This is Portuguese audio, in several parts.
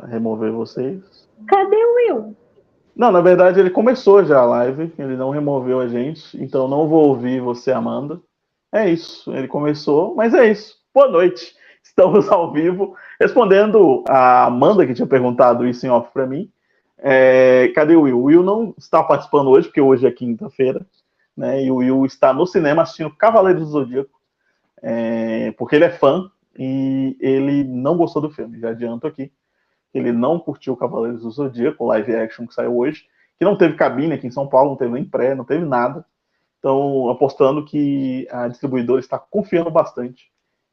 para remover vocês. Cadê o Will? Não, na verdade ele começou já a live, ele não removeu a gente, então não vou ouvir você, Amanda. É isso, ele começou, mas é isso. Boa noite, estamos ao vivo, respondendo a Amanda que tinha perguntado isso em off para mim. É, cadê o Will? O Will não está participando hoje, porque hoje é quinta-feira, né? E o Will está no cinema assistindo Cavaleiros do Zodíaco, é, porque ele é fã e ele não gostou do filme, já adianto aqui. Ele não curtiu Cavaleiros do Zodíaco, live action que saiu hoje, que não teve cabine aqui em São Paulo, não teve nem pré, não teve nada. Então, apostando que a distribuidora está confiando bastante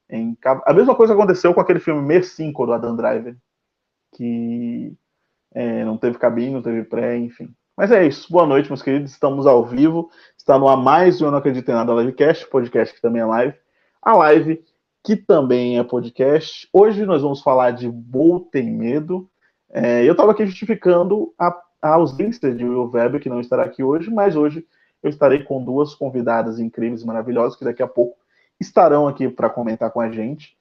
em. A mesma coisa aconteceu com aquele filme Mer 5 do Adam Driver, que é, não teve cabine, não teve pré, enfim. Mas é isso. Boa noite, meus queridos. Estamos ao vivo. Está no A Mais Eu Não Acredito em Nada Livecast, podcast que também é live. A live que também é podcast. Hoje nós vamos falar de Bull Tem Medo. É, eu estava aqui justificando a, a, ausência de Will Weber, que não estará aqui hoje, mas hoje eu estarei com duas convidadas incríveis, maravilhosas, que daqui a pouco estarão aqui para comentar com a gente.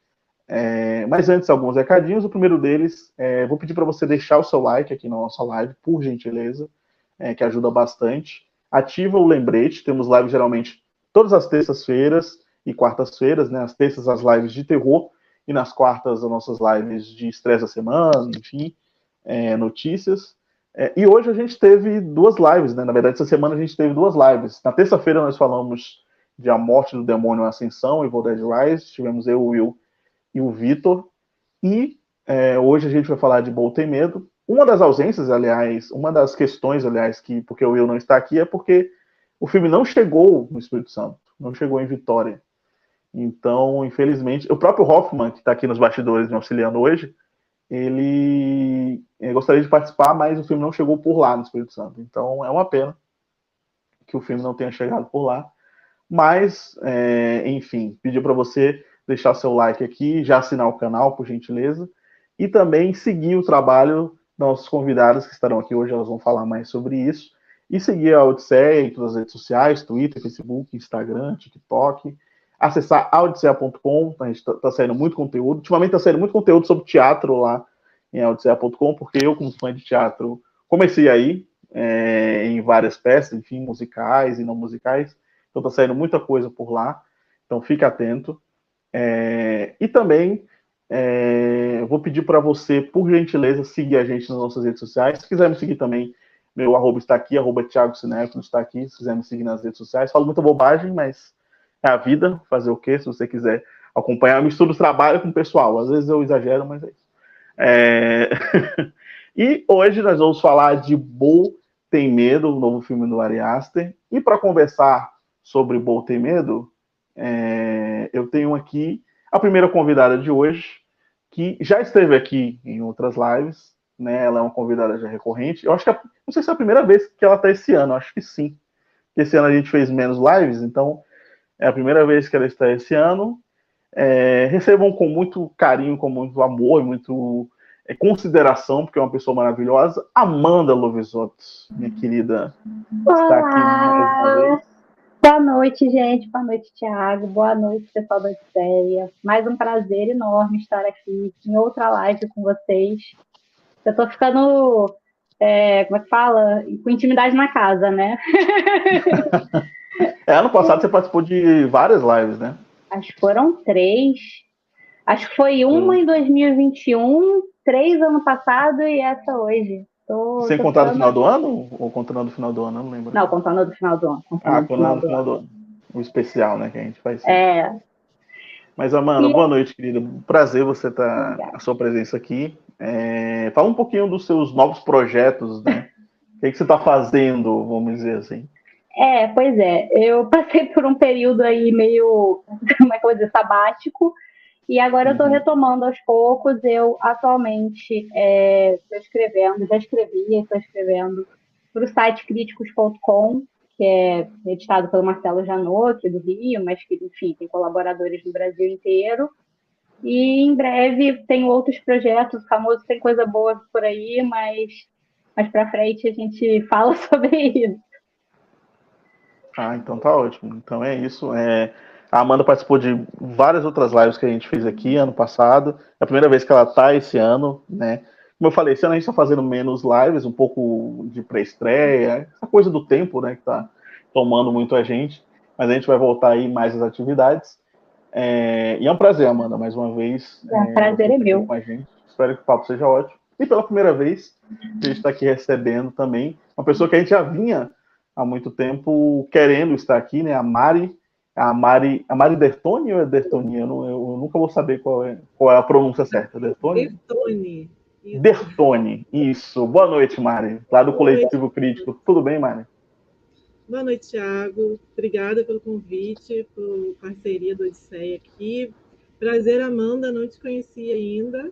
É, mas antes, alguns recadinhos. O primeiro deles, é, vou pedir para você deixar o seu like aqui na nossa live, por gentileza, é, que ajuda bastante. Ativa o lembrete, temos live geralmente todas as terças-feiras e quartas-feiras, né? As terças as lives de terror e nas quartas as nossas lives de estresse da semana, enfim, é, notícias. É, e hoje a gente teve duas lives, né? Na verdade, essa semana a gente teve duas lives. Na terça-feira nós falamos de A Morte do Demônio a Ascensão, Evil Dead Rise. Tivemos eu, o Will e o Vitor. E é, hoje a gente vai falar de Bol Tem Medo. Uma das ausências, aliás, uma das questões, aliás, que porque o Will não está aqui é porque o filme não chegou no Espírito Santo, não chegou em Vitória. Então, infelizmente, o próprio Hoffman, que está aqui nos bastidores me auxiliando hoje, ele, ele, gostaria de participar, mas o filme não chegou por lá no Espírito Santo. Então, é uma pena que o filme não tenha chegado por lá. Mas, é, enfim, pedir para você deixar seu like aqui, já assinar o canal, por gentileza, e também seguir o trabalho das nossas convidadas que estarão aqui hoje, elas vão falar mais sobre isso, e seguir a Odisseia em todas as redes sociais, Twitter, Facebook, Instagram, TikTok, acessar audicea.com, a gente está tá saindo muito conteúdo. Ultimamente está saindo muito conteúdo sobre teatro lá em audicea.com, porque eu, como fã de teatro, comecei aí é, em várias peças, enfim, musicais e não musicais. Então está saindo muita coisa por lá. Então fique atento. É, e também é, vou pedir para você, por gentileza, seguir a gente nas nossas redes sociais. Se quiser me seguir também, meu arroba está aqui, arroba Thiago Cinéfilo está aqui. Se quiser me seguir nas redes sociais, falo muita bobagem, mas é a vida, fazer o quê? Se você quiser acompanhar, eu misturo trabalho com o pessoal. Às vezes eu exagero, mas é isso. É... e hoje nós vamos falar de Bo Tem Medo, o novo filme do Ari Aster. E para conversar sobre Bo Tem Medo, é... eu tenho aqui a primeira convidada de hoje, que já esteve aqui em outras lives, né? Ela é uma convidada já recorrente. Eu acho que, a... não sei se é a primeira vez que ela está esse ano, acho que sim. Esse ano a gente fez menos lives, então é a primeira vez que ela está esse ano. É, recebam com muito carinho, com muito amor, muito é, consideração, porque é uma pessoa maravilhosa. Amanda Lovisotto, minha querida, está aqui mais uma vez. Boa noite, gente. Boa noite, Thiago. Boa noite, pessoal da Odisseia. Mais um prazer enorme estar aqui em outra live com vocês. Eu estou ficando, é, como é que fala? Com intimidade na casa, né? É, ano passado você participou de várias lives, né? Acho que foram três. Acho que foi uma hum. em 2021, três ano passado e essa hoje. Tô, Sem tô contar no final do ano? Ou contando no final do ano? Eu não lembro. Não, contando no final do ano. Ah, contando no final do ano. O especial, né, que a gente faz. É. Mas, Amanda, e... boa noite, querida. Prazer você estar, tá, a sua presença aqui. É... Fala um pouquinho dos seus novos projetos, né? o que, é que você está fazendo, vamos dizer assim? É, pois é. Eu passei por um período aí meio, como é que eu vou dizer, sabático, e agora eu estou uhum. retomando aos poucos. Eu atualmente estou é, escrevendo, já escrevi, estou escrevendo para o site críticos.com, que é editado pelo Marcelo Janot, aqui do Rio, mas que, enfim, tem colaboradores no Brasil inteiro. E em breve tem outros projetos, o famoso tem coisa boa por aí, mas mais para frente a gente fala sobre isso. Ah, então tá ótimo. Então é isso. É... A Amanda participou de várias outras lives que a gente fez aqui ano passado. É a primeira vez que ela tá esse ano, né? Como eu falei, esse ano a gente está fazendo menos lives, um pouco de pré-estreia, essa coisa do tempo, né, que está tomando muito a gente. Mas a gente vai voltar aí mais às atividades. É, e é um prazer, Amanda, mais uma vez. É, um prazer é meu. Com a gente. Espero que o papo seja ótimo. E pela primeira vez, a gente está aqui recebendo também uma pessoa que a gente já vinha há muito tempo querendo estar aqui, né? A Mari, a Mari, a Mari Dertoni ou é Dertoni? Eu, não, eu nunca vou saber qual é, qual é a pronúncia certa. Dertoni? Dertoni. Dertoni, isso. Boa noite, Mari. Lá do Coletivo Crítico. Tudo bem, Mari? Boa noite, Thiago. Obrigada pelo convite, por parceria do Odisseia aqui. Prazer, Amanda, não te conheci ainda.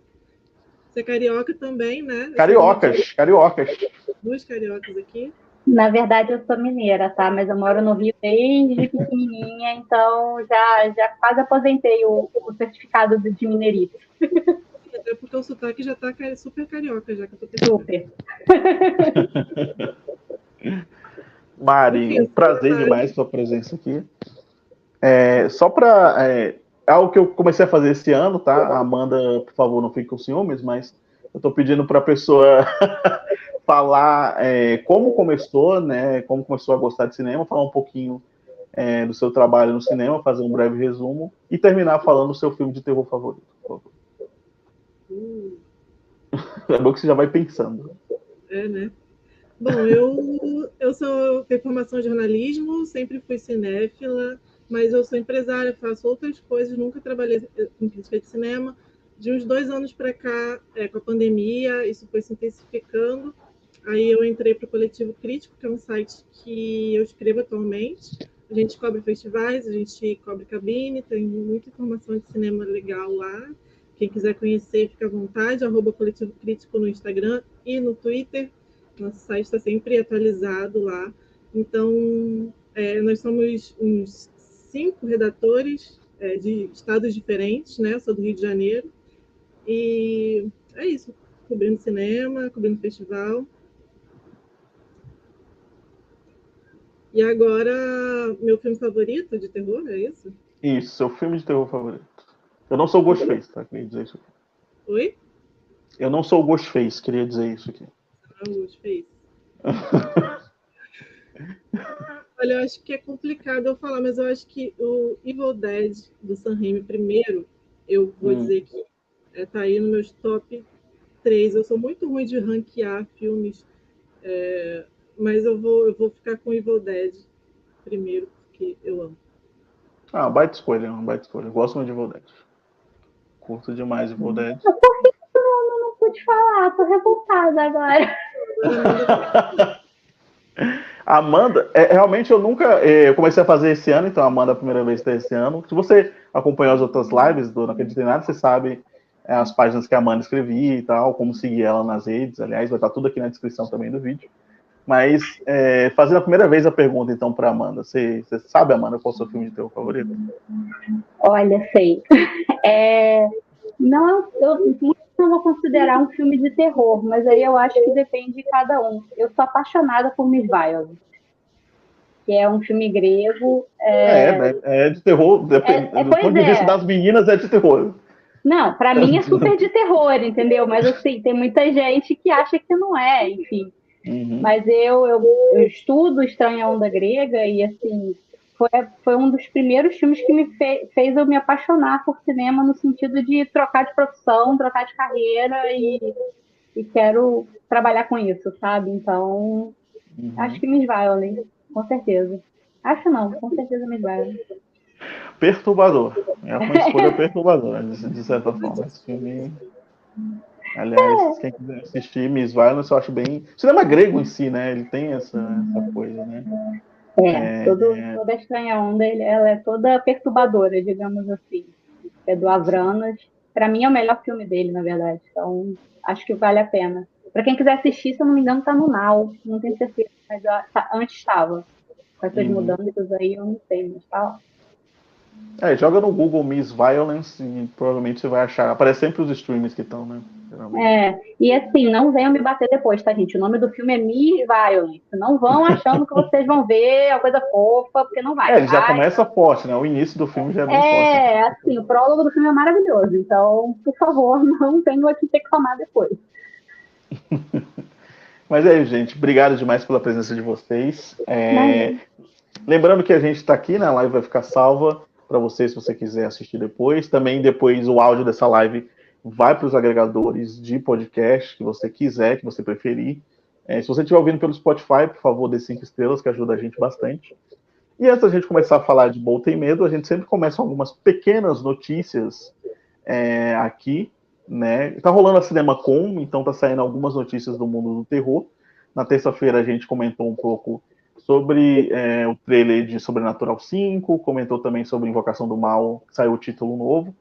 Você é carioca também, né? Cariocas, cariocas. Duas cariocas aqui. Na verdade, eu sou mineira, tá? Mas eu moro no Rio desde pequenininha, então já, já quase aposentei o, o certificado de mineirice. É porque o sotaque já tá super carioca, já que eu tô pensando. Super. Mari, um prazer demais sua presença aqui. É, só para é, algo que eu comecei a fazer esse ano, tá? A Amanda, por favor, não fique com ciúmes, mas eu estou pedindo para a pessoa falar é, como começou, né? Como começou a gostar de cinema, falar um pouquinho é, do seu trabalho no cinema, fazer um breve resumo e terminar falando do seu filme de terror favorito, por favor. Uh. É bom que você já vai pensando. É, né? Bom, eu, eu sou tenho formação em jornalismo, sempre fui cinéfila, mas eu sou empresária, faço outras coisas, nunca trabalhei com crítica de cinema. De uns dois anos para cá, é, com a pandemia, isso foi se intensificando. Aí eu entrei para o Coletivo Crítico, que é um site que eu escrevo atualmente. A gente cobre festivais, a gente cobre cabine, tem muita informação de cinema legal lá. Quem quiser conhecer, fica à vontade. Arroba Coletivo Crítico no Instagram e no Twitter. Nosso site está sempre atualizado lá. Então, é, nós somos uns cinco redatores é, de estados diferentes, né? Eu sou do Rio de Janeiro. E é isso, cobrindo cinema, cobrindo festival. E agora, meu filme favorito de terror, é isso? Isso, seu filme de terror favorito. Eu não sou o Ghostface, tá? Queria dizer isso aqui. Oi? Eu não sou o Ghostface, queria dizer isso aqui. Ah, o Ghostface. Olha, eu acho que é complicado eu falar, mas eu acho que o Evil Dead do Sam Raimi primeiro, eu vou hum. dizer que é, tá aí no meus top 3. Eu sou muito ruim de ranquear filmes, é, mas eu vou, eu vou ficar com Evil Dead primeiro, porque eu amo. Ah, baita escolha, uma baita escolha. Eu gosto muito de Evil Dead. Curto demais Evil Dead. Por que eu não, não pude falar? Tô revoltada agora. Amanda, é, realmente eu nunca. É, eu comecei a fazer esse ano, então Amanda é a primeira vez está esse ano. Se você acompanhou as outras lives do Não Acredito em Nada, você sabe é, as páginas que a Amanda escrevia e tal, como seguir ela nas redes. Aliás, vai estar tudo aqui na descrição também do vídeo. Mas, é, fazendo a primeira vez a pergunta, então, para Amanda. Você, você, sabe, Amanda, qual é o seu filme de terror favorito? Olha, sei. É, não, eu, não vou considerar um filme de terror, mas aí eu acho que depende de cada um. Eu sou apaixonada por Miss Violet, que é um filme grego. É, é, é de terror, é, é, do ponto de vista é. das meninas é de terror. Não, para mim é super de terror, entendeu? Mas assim, tem muita gente que acha que não é, enfim. Uhum. Mas eu, eu, eu estudo Estranha Onda Grega e assim, foi, foi um dos primeiros filmes que me fe, fez eu me apaixonar por cinema no sentido de trocar de profissão, trocar de carreira e, e quero trabalhar com isso, sabe? Então, uhum. acho que Miss Violet, com certeza. Acho não, com certeza Miss Violet. Perturbador. É uma escolha perturbadora, de certa forma. Esse filme. Aliás, é. quem quiser assistir Miss Violence, eu acho bem. O cinema grego em si, né? Ele tem essa, essa coisa, né? É, é, todo, é. toda estranha onda, ela é toda perturbadora, digamos assim. É do Avranas. Para mim é o melhor filme dele, na verdade. Então, acho que vale a pena. Para quem quiser assistir, se eu não me engano, tá no Now. Não tenho certeza, mas tá, antes estava. Com essas uhum. mudanças aí, eu não sei, mas tá é, joga no Google Miss Violence e provavelmente você vai achar. Aparece sempre os streams que estão, né? É, e assim, não venham me bater depois, tá, gente? O nome do filme é Miss Violence. Não vão achando que vocês vão ver a coisa fofa, porque não vai. É, ele já começa forte, né? O início do filme já é bem é, forte. É, assim, o prólogo do filme é maravilhoso. Então, por favor, não tenham aqui que reclamar depois. Mas é isso, gente. Obrigado demais pela presença de vocês. É... Lembrando que a gente está aqui, né? A live vai ficar salva para você se você quiser assistir depois. Também depois o áudio dessa live vai para os agregadores de podcast que você quiser, que você preferir. É, se você estiver ouvindo pelo Spotify, por favor, dê cinco estrelas, que ajuda a gente bastante. E antes da gente começar a falar de Bom Tem Medo, a gente sempre começa com algumas pequenas notícias é, aqui, né? Tá rolando a CinemaCon, então tá saindo algumas notícias do mundo do terror. Na terça-feira a gente comentou um pouco sobre é, o trailer de Sobrenatural 5, comentou também sobre Invocação do Mal, saiu o título novo.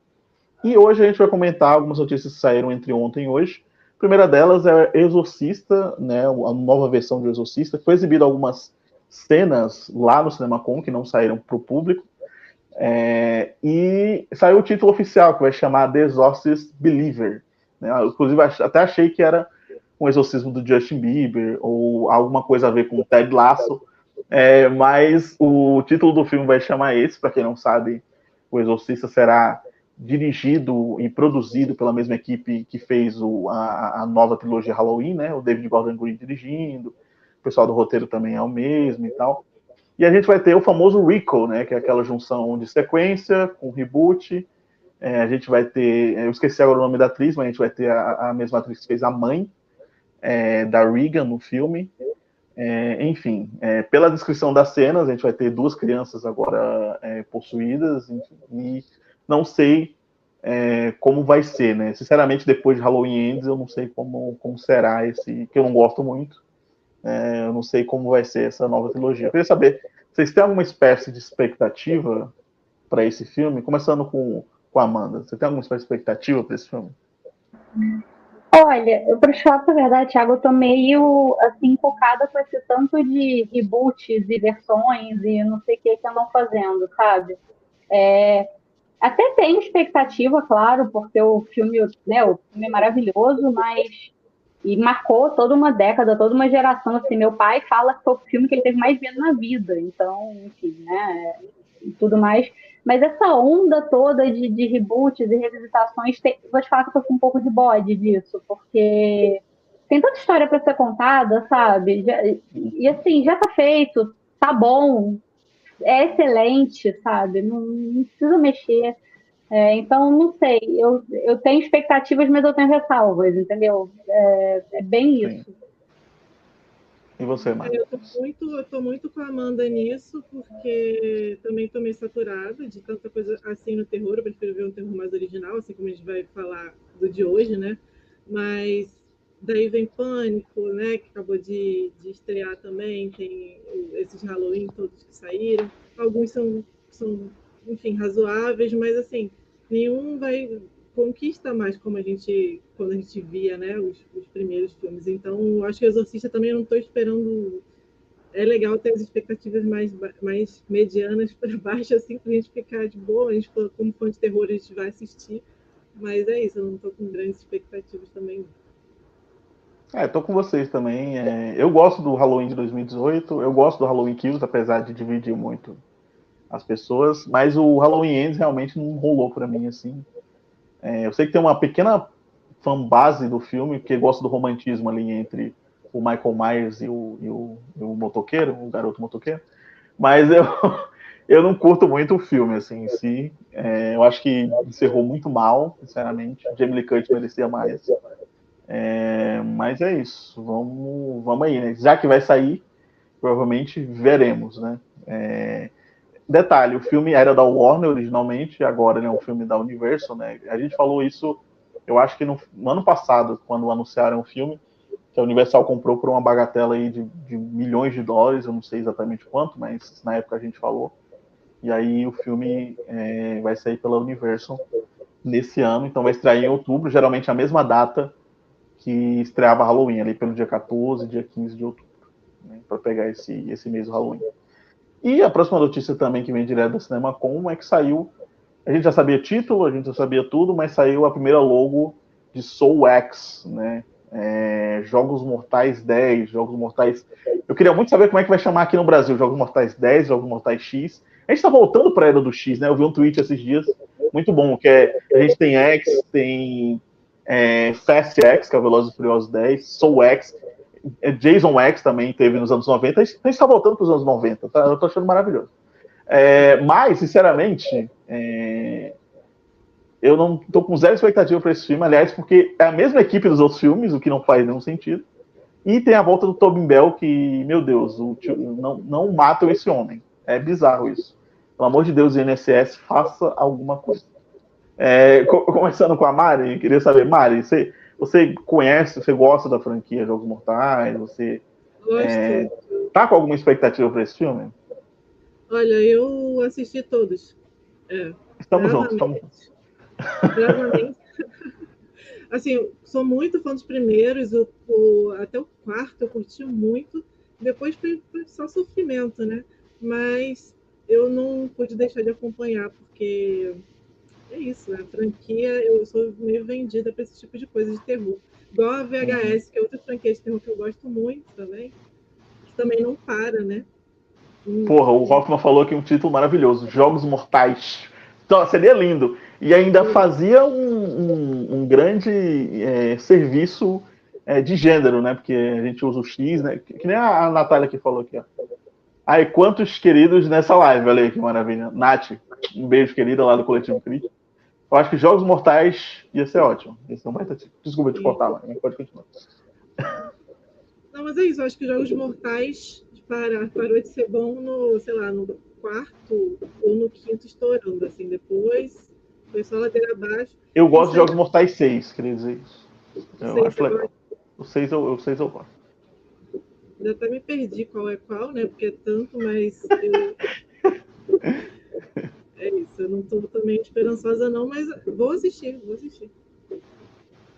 E hoje a gente vai comentar algumas notícias que saíram entre ontem e hoje. A primeira delas é Exorcista, né, a nova versão de Exorcista. Foi exibido algumas cenas lá no CinemaCon que não saíram para o público. É, e saiu o título oficial, que vai chamar The Exorcist Believer. Né? Inclusive, até achei que era um exorcismo do Justin Bieber, ou alguma coisa a ver com o Ted Lasso. É, mas o título do filme vai chamar esse, para quem não sabe, o Exorcista será dirigido e produzido pela mesma equipe que fez o, a, a, nova trilogia Halloween, né? O David Gordon Green dirigindo, o pessoal do roteiro também é o mesmo e tal. E a gente vai ter o famoso recall, né? Que é aquela junção de sequência com reboot. É, a gente vai ter, eu esqueci agora o nome da atriz, mas a gente vai ter a, a mesma atriz que fez a mãe é, da Regan no filme. É, enfim, é, pela descrição das cenas, a gente vai ter duas crianças agora é, possuídas enfim, e não sei é, como vai ser, né? Sinceramente, depois de Halloween Ends, eu não sei como, como será esse, que eu não gosto muito. É, eu não sei como vai ser essa nova trilogia. Eu queria saber, vocês têm alguma espécie de expectativa para esse filme? Começando com, com a Amanda. Você tem alguma espécie de expectativa para esse filme? Olha, eu para falar a verdade, Thiago, eu tô meio assim focada com esse tanto de reboots e versões e não sei o que que andam fazendo, sabe? É, até tem expectativa, claro, porque o filme, né, o filme é maravilhoso, mas e marcou toda uma década, toda uma geração. Assim, meu pai fala que foi o filme que ele teve mais vendo na vida, então, enfim, né, tudo mais. Mas essa onda toda de, de reboots e revisitações, tem, vou te falar que eu tô com um pouco de bode disso, porque tem tanta história para ser contada, sabe? Já, e assim, já tá feito, tá bom, é excelente, sabe? Não, não precisa mexer. É, então, não sei, eu, eu tenho expectativas, mas eu tenho ressalvas, entendeu? É, é bem isso. E você, Maria? Eu estou muito, eu tô muito com a Amanda nisso, porque também estou meio saturada de tanta coisa assim no terror. Eu prefiro ver um terror mais original, assim como a gente vai falar do de hoje, né? Mas daí vem Pânico, né? Que acabou de, de estrear também. Tem esses Halloween todos que saíram. Alguns são, são enfim, razoáveis, mas assim, nenhum vai conquista mais como a gente quando a gente via, né, os, os primeiros filmes. Então, acho que o Exorcista também não estou esperando. É legal ter as expectativas mais, mais medianas para baixo, assim, para a gente ficar de boa. A gente, como fã de terror, a gente vai assistir. Mas é isso, eu não estou com grandes expectativas também. É, tô com vocês também. É, eu gosto do Halloween de 2018, eu gosto do Halloween Kills, apesar de dividir muito as pessoas, mas o Halloween Ends realmente não rolou para mim assim. É, eu sei que tem uma pequena fanbase do filme que gosta do romantismo ali entre o Michael Myers e o, e o, e o motoqueiro, o garoto motoqueiro, mas eu, eu não curto muito o filme assim em si. É, eu acho que encerrou muito mal, sinceramente. Jamie Lee Curtis merecia mais. É, mas é isso, vamos, vamos aí, né? Já que vai sair, provavelmente veremos, né? É, Detalhe, o filme era da Warner originalmente, agora ele é um filme da Universal, né? A gente falou isso, eu acho que no, no ano passado, quando anunciaram o filme, que a Universal comprou por uma bagatela aí de, de, milhões de dólares, eu não sei exatamente quanto, mas na época a gente falou. E aí o filme é, vai sair pela Universal nesse ano, então vai estrear em outubro, geralmente a mesma data que estreava Halloween, ali pelo dia 14, dia 15 de outubro, né, para pegar esse, esse mês do Halloween. E a próxima notícia também que vem direto da CinemaCon é que saiu. A gente já sabia título, a gente já sabia tudo, mas saiu a primeira logo de Soul X, né? É, Jogos Mortais 10, Jogos Mortais. Eu queria muito saber como é que vai chamar aqui no Brasil, Jogos Mortais 10, Jogos Mortais X. A gente está voltando para a era do X, né? Eu vi um tweet esses dias, muito bom, que é a gente tem X, tem é, Fast X, que é o Velozes e Furiosos 10, Soul X. é, Jason X também teve nos anos 90. A gente está voltando para os anos 90, tá? Eu tô achando maravilhoso. É, mas, sinceramente, é, eu não tô com zero expectativa para esse filme, aliás, porque é a mesma equipe dos outros filmes, o que não faz nenhum sentido. E tem a volta do Tobin Bell, que, meu Deus, tio, não, não matam esse homem. É bizarro isso. Pelo amor de Deus, INSS, faça alguma coisa. É, começando com a Mari, queria saber, Mari, você, você conhece, você gosta da franquia Jogos Mortais? Você é, tá com alguma expectativa para esse filme? Olha, eu assisti todos. É, estamos juntos, estamos juntos. assim, sou muito fã dos primeiros, o, o, até o quarto eu curti muito. Depois foi, foi, só sofrimento, né? Mas eu não pude deixar de acompanhar, porque é isso, a franquia, eu sou meio vendida para esse tipo de coisa de terror. Igual a VHS, que é outra franquia de terror que eu gosto muito também, que também não para, né? Porra, o Hoffman falou aqui um título maravilhoso: Jogos Mortais. Então, seria lindo. E ainda fazia um, um, um grande é, serviço é, de gênero, né? Porque a gente usa o X, né? Que nem a, a Natália que falou aqui, ó. Aí, quantos queridos nessa live? Olha aí que maravilha. Nath, um beijo querida lá do Coletivo Crítico. Eu acho que Jogos Mortais ia ser ótimo. Ia ser Desculpa te cortar, mas pode continuar. Não, mas é isso. Eu acho que Jogos Mortais para, parou de ser bom no, sei lá, no quarto ou no quinto estourando, assim. Depois foi só ladeira abaixo. Eu gosto de Jogos Mortais 6, queria dizer isso. Eu acho legal. O 6 eu, o 6 eu gosto. Já até me perdi qual é qual, né? Porque é tanto, mas eu... é isso. Eu não estou também esperançosa, não, mas vou assistir, vou assistir.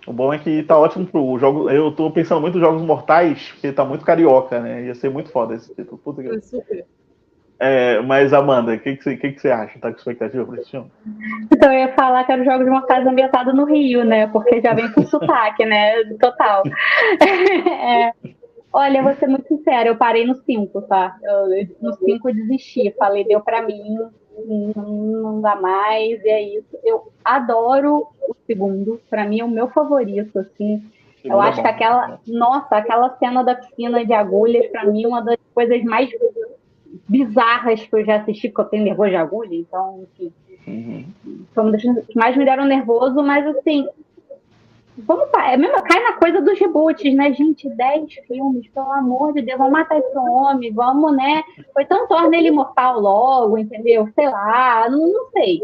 O bom é que tá ótimo pro jogo. Eu tô pensando muito em jogos mortais, porque tá muito carioca, né? Ia ser muito foda esse título. Puta que... É super. É, mas, Amanda, o que, que, você, que, que você acha? Tá com expectativa para esse filme? Então, eu ia falar que era Jogos Mortais ambientado no Rio, né? Porque já vem com sotaque, né? Total. É, olha, eu vou ser muito sincera, eu parei no 5, tá? Eu, no 5 eu desisti, falei, deu para mim, não dá mais, e é isso. Eu adoro o segundo, para mim é o meu favorito, assim. Eu acho que aquela, nossa, aquela cena da piscina de agulhas, para mim, é uma das coisas mais bizarras que eu já assisti, porque eu tenho nervoso de agulha, então, enfim. Uhum. Foi uma das que mais me deram nervoso, mas assim, vamos é mesmo, cai na coisa dos reboots, né, gente? Dez filmes, pelo amor de Deus, vamos matar esse homem, vamos, né? Foi tão torna ele imortal logo, entendeu? Sei lá, não, não sei.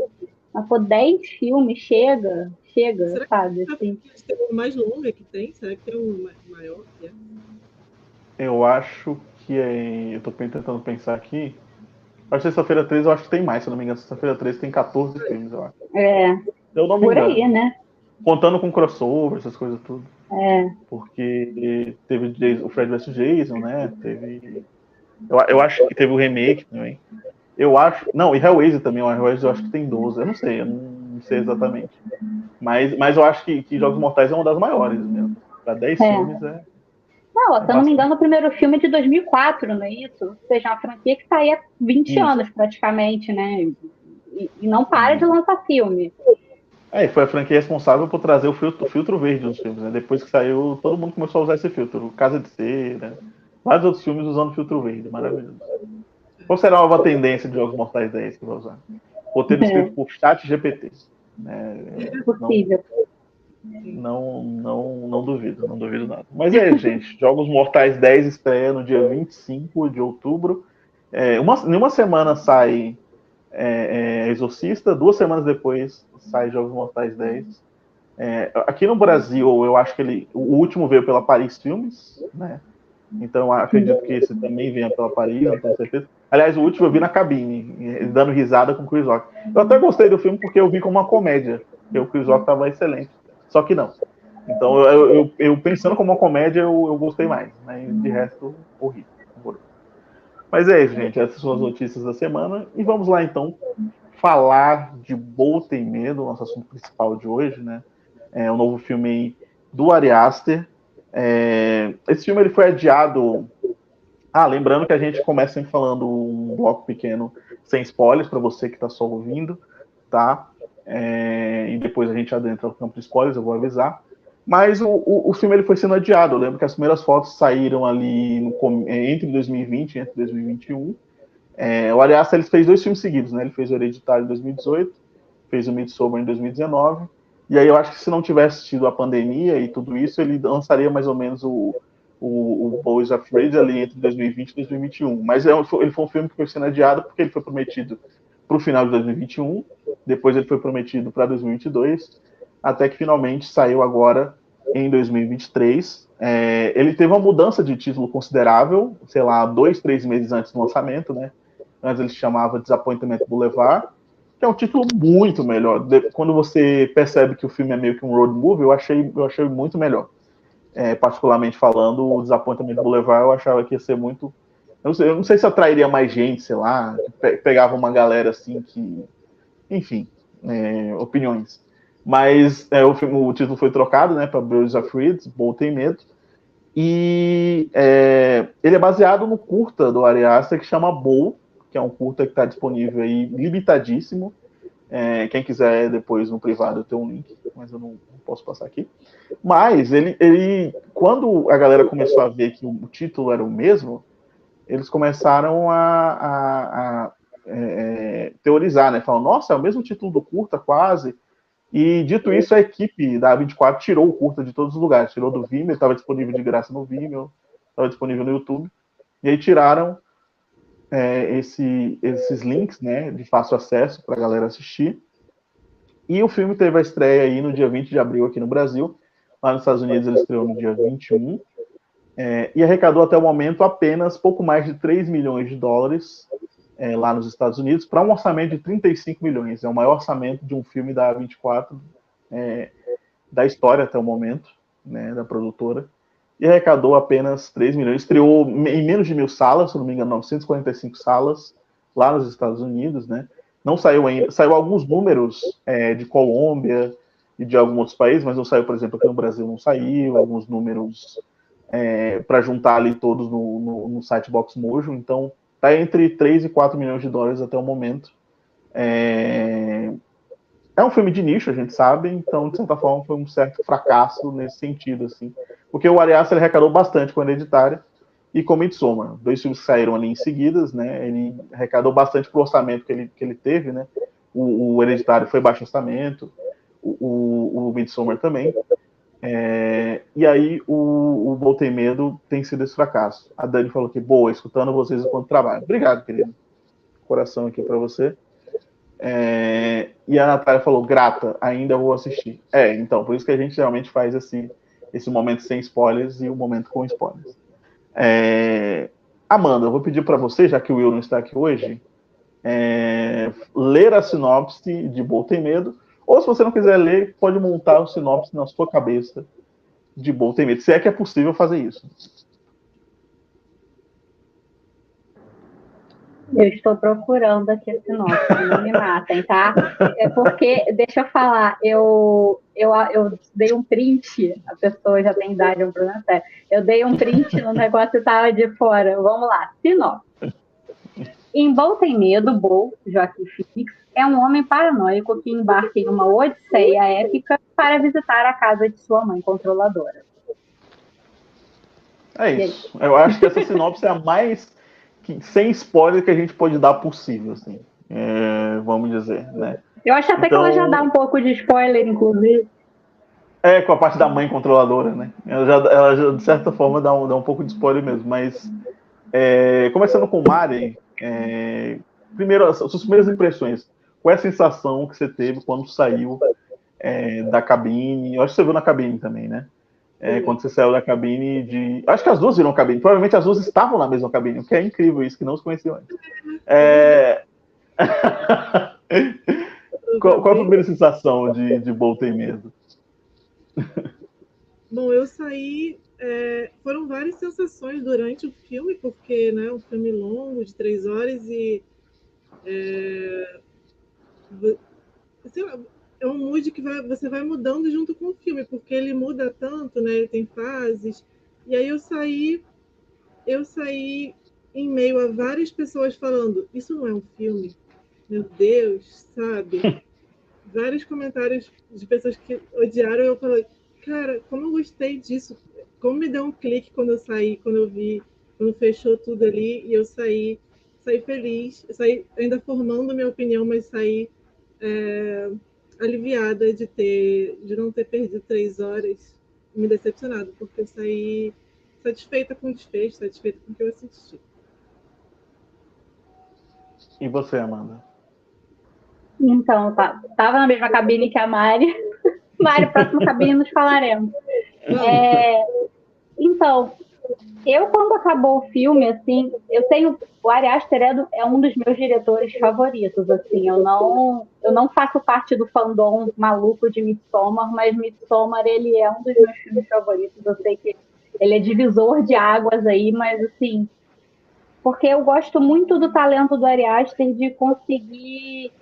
Mas por dez filmes, chega, chega, Será sabe? Que assim. tem o mais longo que tem? Será que tem um maior? Eu acho que é. Eu tô tentando pensar aqui. Acho que sexta-feira 13 eu acho que tem mais, se não me engano. Sexta-feira 13 tem 14 filmes, eu acho. É. Eu não me Por engano. aí, né? Contando com crossover, essas coisas tudo. É. Porque teve o Fred vs Jason, né? Teve. Eu, eu acho que teve o remake também. Eu acho. Não, e Hellraiser também. O Hellraiser eu acho que tem 12. Eu não sei, eu não sei exatamente. Mas, mas eu acho que, que Jogos Mortais é uma das maiores mesmo. Para 10 é. filmes é. Não, se eu não me engano, o primeiro filme é de 2004, não é isso? Ou seja, uma franquia que está aí há 20 isso. anos praticamente, né? E, e, não para de lançar filme. É, foi a franquia responsável por trazer o filtro, o filtro verde nos filmes, né? Depois que saiu, todo mundo começou a usar esse filtro. Casa de Cera, vários outros filmes usando filtro verde, maravilhoso. Qual será a nova tendência de Jogos Mortais 10 que vai usar? Roteiro é. escrito por chat GPT. Né? É possível. Não, não, não duvido, não duvido nada. Mas é, gente, Jogos Mortais 10 estreia no dia 25 de outubro. É, uma, em uma semana sai é, é, Exorcista, duas semanas depois sai Jogos Mortais 10. É, aqui no Brasil, eu acho que ele. O último veio pela Paris Filmes, né? Então acredito que esse também venha pela Paris, não tenho certeza. Aliás, o último eu vi na cabine, dando risada com o Chris Rock. Eu até gostei do filme porque eu vi como uma comédia. Porque o Chris Rock estava excelente. Só que não. Então, eu, eu, eu pensando como uma comédia, eu, eu gostei mais. Né? De resto, horrível. Mas é isso, gente. Essas são as notícias da semana. E vamos lá, então, falar de Bolta e Medo, nosso assunto principal de hoje, né? É o novo filme do Ari Aster. É, esse filme ele foi adiado. Ah, lembrando que a gente começa sempre falando um bloco pequeno sem spoilers para você que está só ouvindo, tá? É, e depois a gente adentra o campo de spoilers, eu vou avisar. Mas o, o, o, filme ele foi sendo adiado. Eu lembro que as primeiras fotos saíram ali no, entre 2020 e entre 2021. É, o Ari Aster ele fez dois filmes seguidos, né? Ele fez o Hereditário em 2018, fez o Midsommar em 2019. E aí eu acho que se não tivesse tido a pandemia e tudo isso, ele lançaria mais ou menos o, o, o Boys Afraid ali entre 2020 e 2021. Mas é ele foi um filme que foi sendo adiado porque ele foi prometido para o final de 2021, depois ele foi prometido para 2022 até que finalmente saiu agora em 2023. É, ele teve uma mudança de título considerável, sei lá, dois, três meses antes do lançamento, né? Antes ele chamava Disappointment Boulevard, que é um título muito melhor. Quando você percebe que o filme é meio que um road movie, eu achei, eu achei muito melhor. É, particularmente falando, o Disappointment Boulevard eu achava que ia ser muito. Eu não sei, eu não sei se atrairia mais gente, sei lá, pegava uma galera assim que. Enfim, é, opiniões. Mas é, o, filme, o, título foi trocado né, para Birds of Reeds, Bolt Tem Medo. E é, ele é baseado no curta do Ari Aster que chama Bull, que é um curta que está disponível aí, limitadíssimo. É, quem quiser depois no privado eu tenho um link, mas eu não, não, posso passar aqui. Mas ele, ele, quando a galera começou a ver que o título era o mesmo, eles começaram a, a, a é, é teorizar, né? Falam, nossa, é o mesmo título do curta, quase. E dito isso, a equipe da 24 tirou o curta de todos os lugares. Tirou do Vimeo, estava disponível de graça no Vimeo, estava disponível no YouTube. E aí tiraram é, esse, esses links né, de fácil acesso para a galera assistir. E o filme teve a estreia aí no dia 20 de abril aqui no Brasil. Lá nos Estados Unidos ele estreou no dia 21. É, e arrecadou até o momento apenas pouco mais de 3 milhões de dólares é, lá nos Estados Unidos para um orçamento de 35 milhões. É o maior orçamento de um filme da 24 é, da história até o momento, né, da produtora. E arrecadou apenas 3 milhões. Estreou em menos de mil salas, se não me engano, 945 salas lá nos Estados Unidos, né? Não saiu ainda, saiu alguns números é, de Colômbia e de alguns outros países, mas não saiu, por exemplo, aqui no Brasil não saiu, alguns números é, para juntar ali todos no, no, no site Box Mojo. Então, Está entre 3 e 4 milhões de dólares até o momento. É... é um filme de nicho, a gente sabe, então, de certa forma, foi um certo fracasso nesse sentido, assim. Porque o Ari Aster arrecadou bastante com Hereditária e com Midsommar. Dois filmes saíram ali em seguidas, né? Ele arrecadou bastante pro orçamento que ele, que ele teve, né? O, o Hereditário foi baixo orçamento, o, o, o Midsommar também. É, e aí o, o Voltei Medo tem sido esse fracasso. A Dani falou que, boa, escutando vocês enquanto trabalho. Obrigado, querido. Coração aqui para você. É, e a Natália falou, grata, ainda vou assistir. É, então, por isso que a gente realmente faz esse, esse momento sem spoilers e o momento com spoilers. É, Amanda, eu vou pedir para você, já que o Will não está aqui hoje, é, ler a sinopse de Voltei Medo ou se você não quiser ler, pode montar o sinopse na sua cabeça de bom tem medo. Se é que é possível fazer isso. Eu estou procurando aqui a sinopse, não me matem, tá? É porque, deixa eu falar, eu, eu, eu dei um print, a pessoa já tem idade, é um. Eu dei um print no negócio e estava de fora. Vamos lá, sinopse. Em Bom Tem Medo, Bo, Joaquim Phoenix, é um homem paranoico que embarca em uma odisseia épica para visitar a casa de sua mãe controladora. É isso. Eu acho que essa sinopse é a mais sem spoiler que a gente pode dar possível, assim. É, vamos dizer, né? Eu acho até então, que ela já então dá um pouco de spoiler, inclusive. É, com a parte da mãe controladora, né? Ela já, ela já de certa forma, dá um, dá um pouco de spoiler mesmo. Mas, é, começando com Mari, é, primeiro, as suas primeiras impressões. Qual é a sensação que você teve quando saiu é, da cabine? Eu acho que você viu na cabine também, né? É, quando você saiu da cabine de. Acho que as duas viram cabine. Provavelmente as duas estavam na mesma cabine, o que é incrível isso, que não se conheciam antes. É... qual, qual, a primeira sensação de, de Bolt em Medo? Bom, eu saí. É, foram várias sensações durante o filme, porque né, é um filme longo, de três horas, e é, lá, é um mood que vai, você vai mudando junto com o filme, porque ele muda tanto, né? Ele tem fases. E aí eu saí, eu saí em meio a várias pessoas falando, isso não é um filme. Meu Deus, sabe? Vários comentários de pessoas que odiaram, eu falei, cara, como eu gostei disso. Como me deu um clique quando eu saí, quando eu vi, quando fechou tudo ali e eu saí, saí feliz, saí ainda formando minha opinião, mas saí é, aliviada de ter, de não ter perdido três horas, me decepcionado, porque eu saí satisfeita com o desfecho, satisfeita com o que eu assisti. E você, Amanda? Então, tá, tava na mesma cabine que a Mari. Mari, próxima cabine nos falaremos. É, então, eu, quando acabou o filme, assim, eu tenho. O Ari Aster é, é um dos meus diretores favoritos, assim. Eu não, eu não faço parte do fandom maluco de Midsommar, mas Midsommar, ele é um dos meus filmes favoritos. Eu sei que ele é divisor de águas aí, mas, assim. Porque eu gosto muito do talento do Ari Aster de conseguir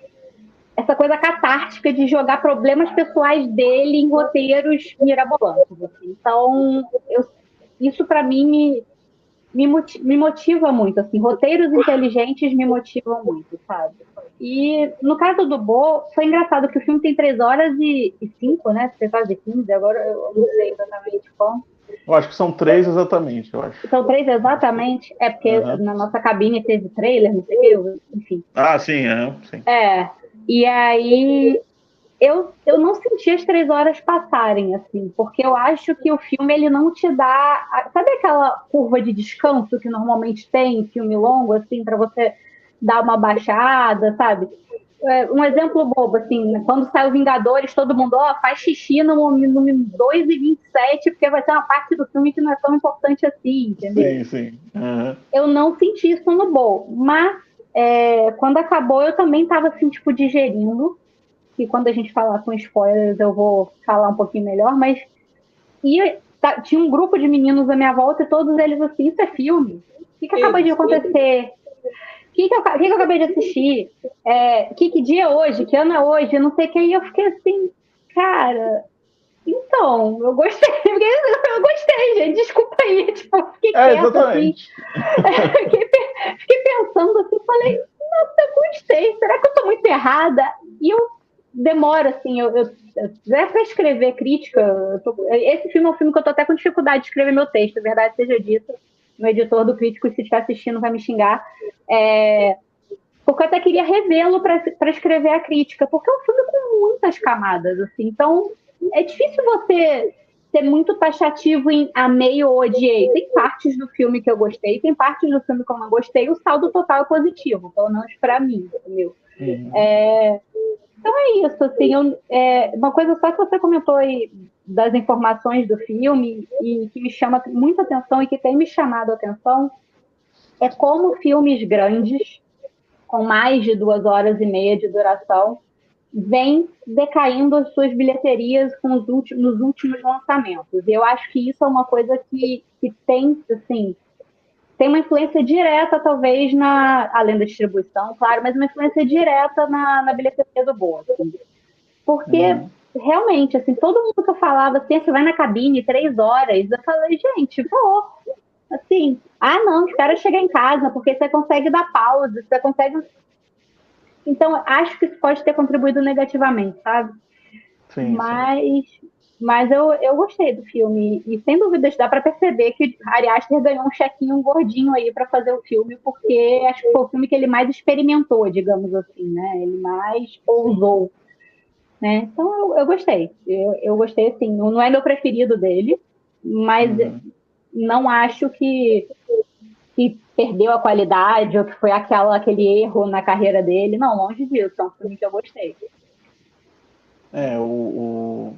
essa coisa catártica de jogar problemas pessoais dele em roteiros mirabolantes. Assim. Então, eu isso para mim me, me, me, motiva muito, assim, roteiros inteligentes me motivam muito, sabe? E no caso do Bo, foi engraçado que o filme tem 3 horas e, e 5, né? 3 horas e 15, agora eu não sei exatamente como. Eu acho que são três exatamente, eu acho. São três exatamente? É porque uhum. na nossa cabine teve trailer, não sei o que, enfim. Ah, sim, é, sim. É. E aí eu, eu não senti as três horas passarem, assim, porque eu acho que o filme ele não te dá. Sabe aquela curva de descanso que normalmente tem em filme longo, assim, para você dar uma baixada, sabe? É, um exemplo bobo, assim, quando sai o Vingadores, todo mundo, ó, faz xixi no, no 2 e 27, porque vai ser uma parte do filme que não é tão importante assim, entendeu? Sim, sim. Uhum. Eu não senti isso no Bo, mas é, quando acabou eu também tava, assim, tipo, digerindo que quando a gente falar com spoilers eu vou falar um pouquinho melhor, mas e, tá, tinha um grupo de meninos à minha volta e todos eles assim, isso é filme? O que, que acabou de acontecer? O que, que, eu, que, que eu acabei de assistir? É, que, que dia é hoje? Que ano é hoje? Eu não sei o que. E eu fiquei assim, cara, então, eu gostei, eu gostei, gente, desculpa aí, tipo, fiquei é, assim, fiquei, fiquei, pensando assim, falei, nossa, eu gostei, será que eu tô muito errada? E eu demora, assim, eu, eu, eu para escrever crítica, tô, esse filme é um filme que eu tô até com dificuldade de escrever meu texto, verdade seja dita, o editor do crítico, se estiver assistindo, vai me xingar, é, porque eu até queria revê-lo para escrever a crítica, porque é um filme com muitas camadas, assim, então é difícil você ser muito taxativo em amei ou odiei. Tem partes do filme que eu gostei, tem partes do filme que eu não gostei, o saldo total é positivo, pelo menos para mim, entendeu? Uhum. É, então é isso, assim, eu, é, uma coisa só que você comentou aí das informações do filme e que me chama muita atenção e que tem me chamado a atenção é como filmes grandes, com mais de duas horas e meia de duração, vêm decaindo as suas bilheterias com os últimos, nos últimos lançamentos. Eu acho que isso é uma coisa que, que tem, assim, tem uma influência direta, talvez, na, além da distribuição, claro, mas uma influência direta na, na bilheteria do Boa. Assim. Porque, uhum. realmente, assim, todo mundo que eu falava, assim, você vai na cabine três horas, eu falei, gente, vou. Assim, ah, não, espera chegar em casa, porque você consegue dar pausa, você consegue. Então, acho que isso pode ter contribuído negativamente, sabe? Sim, mas, sim. Mas eu, eu gostei do filme. E sem dúvidas dá para perceber que Ari Aster ganhou um chequinho gordinho aí para fazer o filme, porque acho que foi o filme que ele mais experimentou, digamos assim, né? Ele mais ousou. Né? Então eu, eu gostei. Eu, eu gostei, assim. Não é meu preferido dele, mas uhum. não acho que, que perdeu a qualidade ou que foi aquela, aquele erro na carreira dele. Não, longe disso. É um filme que eu gostei. É, o, o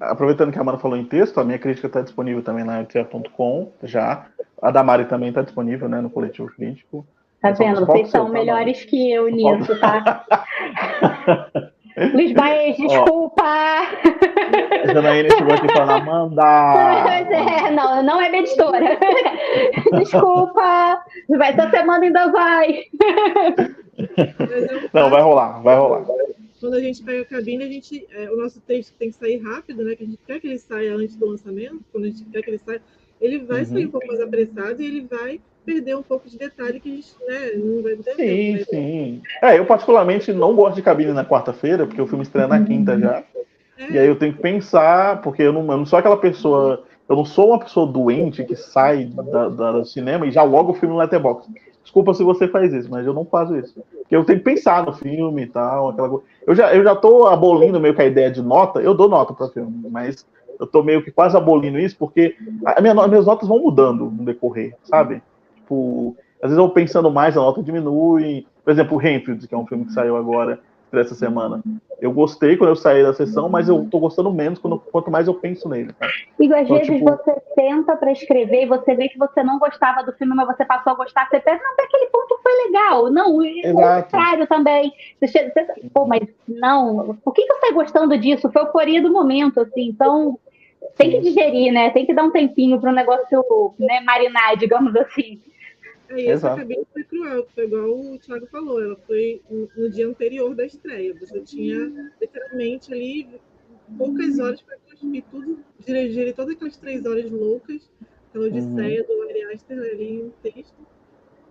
aproveitando que a Amanda falou em texto, a minha crítica está disponível também na artia.com já. A da Mari também está disponível né, no Coletivo Crítico. Tá vendo? Vocês são melhores que eu nisso, tá? Luiz Baez, desculpa! Janaína chegou aqui falando, Amanda! É, não, não é minha editora. desculpa! Vai, essa semana ainda vai. Não, vai rolar, vai rolar quando a gente pega a cabine, a gente, é, o nosso texto tem que sair rápido, né? Que a gente quer que ele saia antes do lançamento, quando a gente quer que ele saia, ele vai uhum. sair um pouco mais apressado e ele vai perder um pouco de detalhe que a gente né, não vai ter. Sim, né? sim. É, eu particularmente não gosto de cabine na quarta-feira, porque o filme estreia na quinta já. É. E aí eu tenho que pensar, porque eu não, eu não sou aquela pessoa. Eu não sou uma pessoa doente que sai da, da, do cinema e já logo o filme no letterbox. Desculpa se você faz isso, mas eu não faço isso. Porque eu tenho que pensar no filme e tal, aquela coisa. Eu já, eu já tô abolindo meio que a ideia de nota, eu dou nota para filme, mas eu tô meio que quase abolindo isso, porque a minha, minhas notas vão mudando no decorrer, sabe? Tipo, às vezes eu pensando mais, a nota diminui. Por exemplo, o Renfield, que é um filme que saiu agora dessa semana. Eu gostei quando eu saí da sessão, mas eu tô gostando menos quando, quanto mais eu penso nele. Tá? E às então, vezes tipo... você senta para escrever e você vê que você não gostava do filme, mas você passou a gostar, você pensa, não, aquele ponto foi legal. Não, o contrário também. Você, você, pô, mas não, por que, que eu saí gostando disso? Foi a euforia do momento, assim. Então, tem que digerir, né? Tem que dar um tempinho para o negócio né, marinar, digamos assim. É, e essa cabine foi cruel, foi igual o Thiago falou, ela foi no dia anterior da estreia. Você tinha literalmente ali poucas horas para construir tudo, dirigir todas aquelas três horas loucas, aquela odisseia uhum. do Ari Aster ali em texto.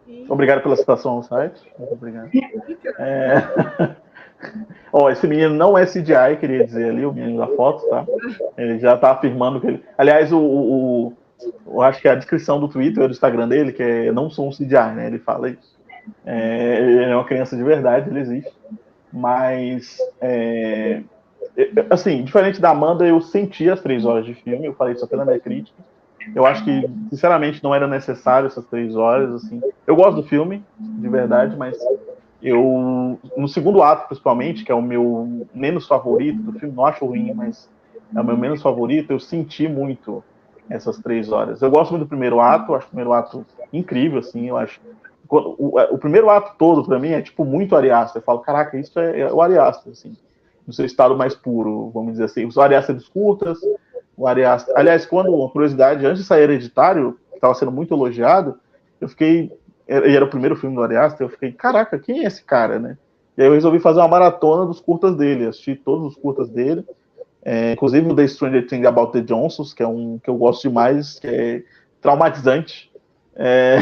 E... Obrigado pela citação ao site. Muito obrigado. É... oh, esse menino não é CGI, queria dizer ali, o menino da foto, tá? Ele já está afirmando que ele. Aliás, o, o eu acho que é a descrição do Twitter, do Instagram dele, que é não sou um CGI, né? Ele fala isso. É, ele é uma criança de verdade, ele existe. Mas, é, assim, diferente da Amanda, eu senti as três horas de filme, eu falei isso até na minha crítica. Eu acho que, sinceramente, não era necessário essas três horas, assim. Eu gosto do filme, de verdade, mas eu, no segundo ato, principalmente, que é o meu menos favorito do filme, não acho ruim, mas é o meu menos favorito, eu senti muito essas três horas. Eu gosto muito do primeiro ato, acho o primeiro ato incrível, assim, eu acho. O, o primeiro ato todo, para mim, é tipo muito Ariasta. Eu falo, caraca, isso é, é o Ariasta, assim, no seu estado mais puro, vamos dizer assim. O Ariasta dos curtas, o Ariasta. Aliás, quando, uma curiosidade, antes de sair Hereditário, estava sendo muito elogiado, eu fiquei. E era o primeiro filme do Ariasta, eu fiquei, caraca, quem é esse cara, né? E aí eu resolvi fazer uma maratona dos curtas dele, assisti todos os curtas dele. É, inclusive o The Stranger Things About the Johnsons, que é um que eu gosto demais, que é traumatizante. É,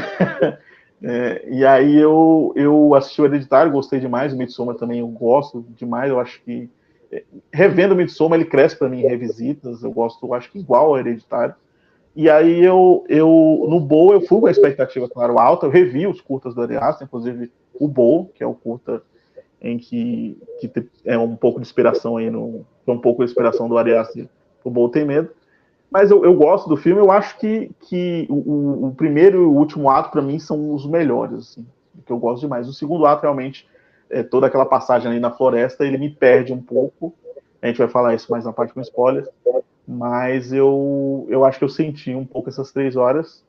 é, e aí eu, eu assisti o Hereditário, gostei demais, o Midsommar também eu gosto demais, eu acho que é, revendo o Midsommar ele cresce para mim em revisitas, eu gosto, eu acho que igual ao Hereditário. E aí eu, eu no Bowl eu fui com a expectativa, claro, alta, eu revi os curtas do Ari inclusive o Bowl, que é o curta em que, que é um pouco de inspiração aí no, um pouco de inspiração do Ari Aster o Bom Tem Medo. Mas eu, eu, gosto do filme, eu acho que, que o, o primeiro e o último ato, para mim, são os melhores, assim, que eu gosto demais. O segundo ato, realmente, é, toda aquela passagem ali na floresta, ele me perde um pouco. A gente vai falar isso mais na parte com spoilers. Mas eu, eu acho que eu senti um pouco essas três horas.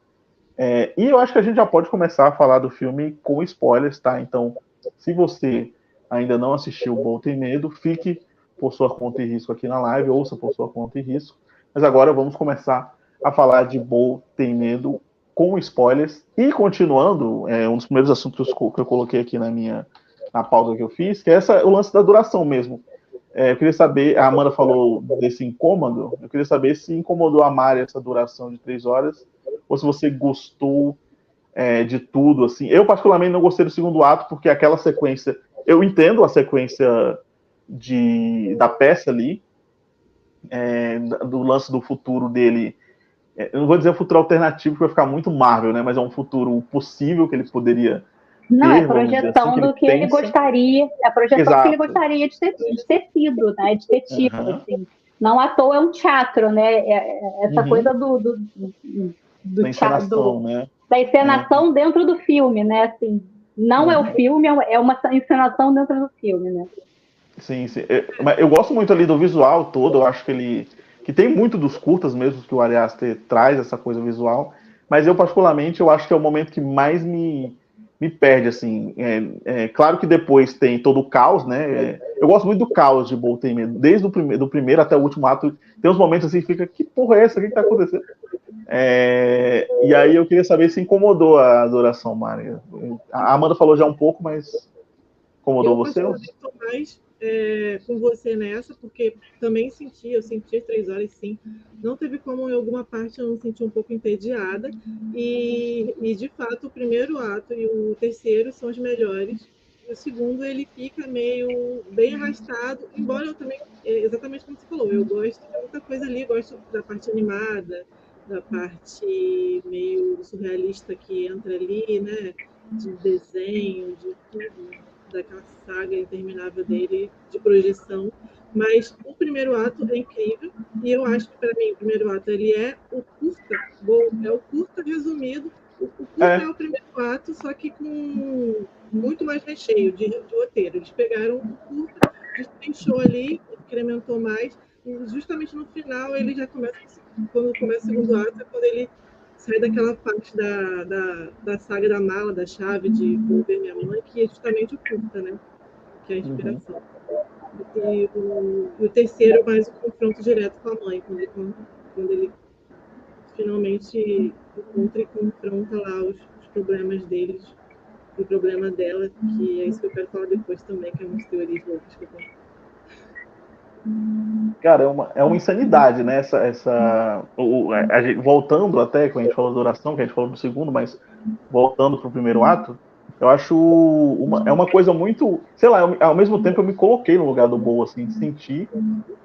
É, e eu acho que a gente já pode começar a falar do filme com spoilers, tá? Então, se você ainda não assistiu Bom Tem Medo, fique por sua conta e risco aqui na live, ouça por sua conta e risco. Mas agora vamos começar a falar de Bo Tem Medo com spoilers. E continuando, é, um dos primeiros assuntos que eu coloquei aqui na minha na pauta que eu fiz, que é essa, o lance da duração mesmo. É, eu queria saber, a Amanda falou desse incômodo, eu queria saber se incomodou a Mari essa duração de três horas, ou se você gostou é, de tudo, assim. Eu, particularmente, não gostei do segundo ato, porque aquela sequência, eu entendo a sequência de, da peça ali, é, do lance do futuro dele. É, eu não vou dizer um futuro alternativo, porque vai ficar muito Marvel, né? Mas é um futuro possível que ele poderia. Não, ter, é projeção assim, que do que ele, gostaria, é a projeção Exato. que ele gostaria de ter, de ter sido, né? De ter tido, uhum. assim. Não à toa é um teatro, né? É, é essa uhum. coisa do, do, do, da encenação, do, né? Da encenação é. dentro do filme, né? Assim, não uhum. é o filme, é uma encenação dentro do filme, né? Sim, sim. Eu, eu gosto muito ali do visual todo, eu acho que ele. que tem muito dos curtas mesmo que o Ari Aster traz essa coisa visual, mas eu, particularmente, eu acho que é o momento que mais me, me perde, assim. É, é claro que depois tem todo o caos, né? É, eu gosto muito do caos de Bolt desde o prime do primeiro até o último ato. Tem uns momentos assim, fica, que porra é essa? O que, que tá acontecendo? É, e aí eu queria saber se incomodou a adoração, Maria. A Amanda falou já um pouco, mas incomodou eu você? Mais é, com você nessa, porque também senti, eu senti as três horas sim. Não teve como em alguma parte eu não senti um pouco entediada. E, e de fato, o primeiro ato e o terceiro são os melhores. o segundo ele fica meio bem arrastado, embora eu também, é exatamente como você falou, eu gosto de muita coisa ali, gosto da parte animada, da parte meio surrealista que entra ali, né? De desenho, de tudo, daquela saga interminável dele de projeção. Mas o primeiro ato é incrível e eu acho que para mim o primeiro ato ele é o curta, é o curta resumido. O, curta é. é. o primeiro ato, só que com muito mais recheio de, de roteiro. Eles pegaram o curta, destrinchou ali, incrementou mais e justamente no final ele já começa quando começa o segundo ato é quando ele sai daquela parte da, da, da saga da mala, da chave de ver minha mãe, que é justamente o curta, né? Que é a inspiração. Uhum. E, o, e o terceiro mais o confronto direto com a mãe, quando ele, quando ele finalmente encontra e confronta lá os, os problemas deles o problema dela, que é isso que eu quero falar depois também, que é umas teorias loucas que eu. Cara, é uma, é uma insanidade, né? Essa, essa, o, a, voltando até, quando a gente falou da oração, que a gente falou do segundo, mas voltando para o primeiro ato, eu acho uma, é uma coisa muito, sei lá, eu, ao mesmo tempo eu me coloquei no lugar do Bo, assim, sentir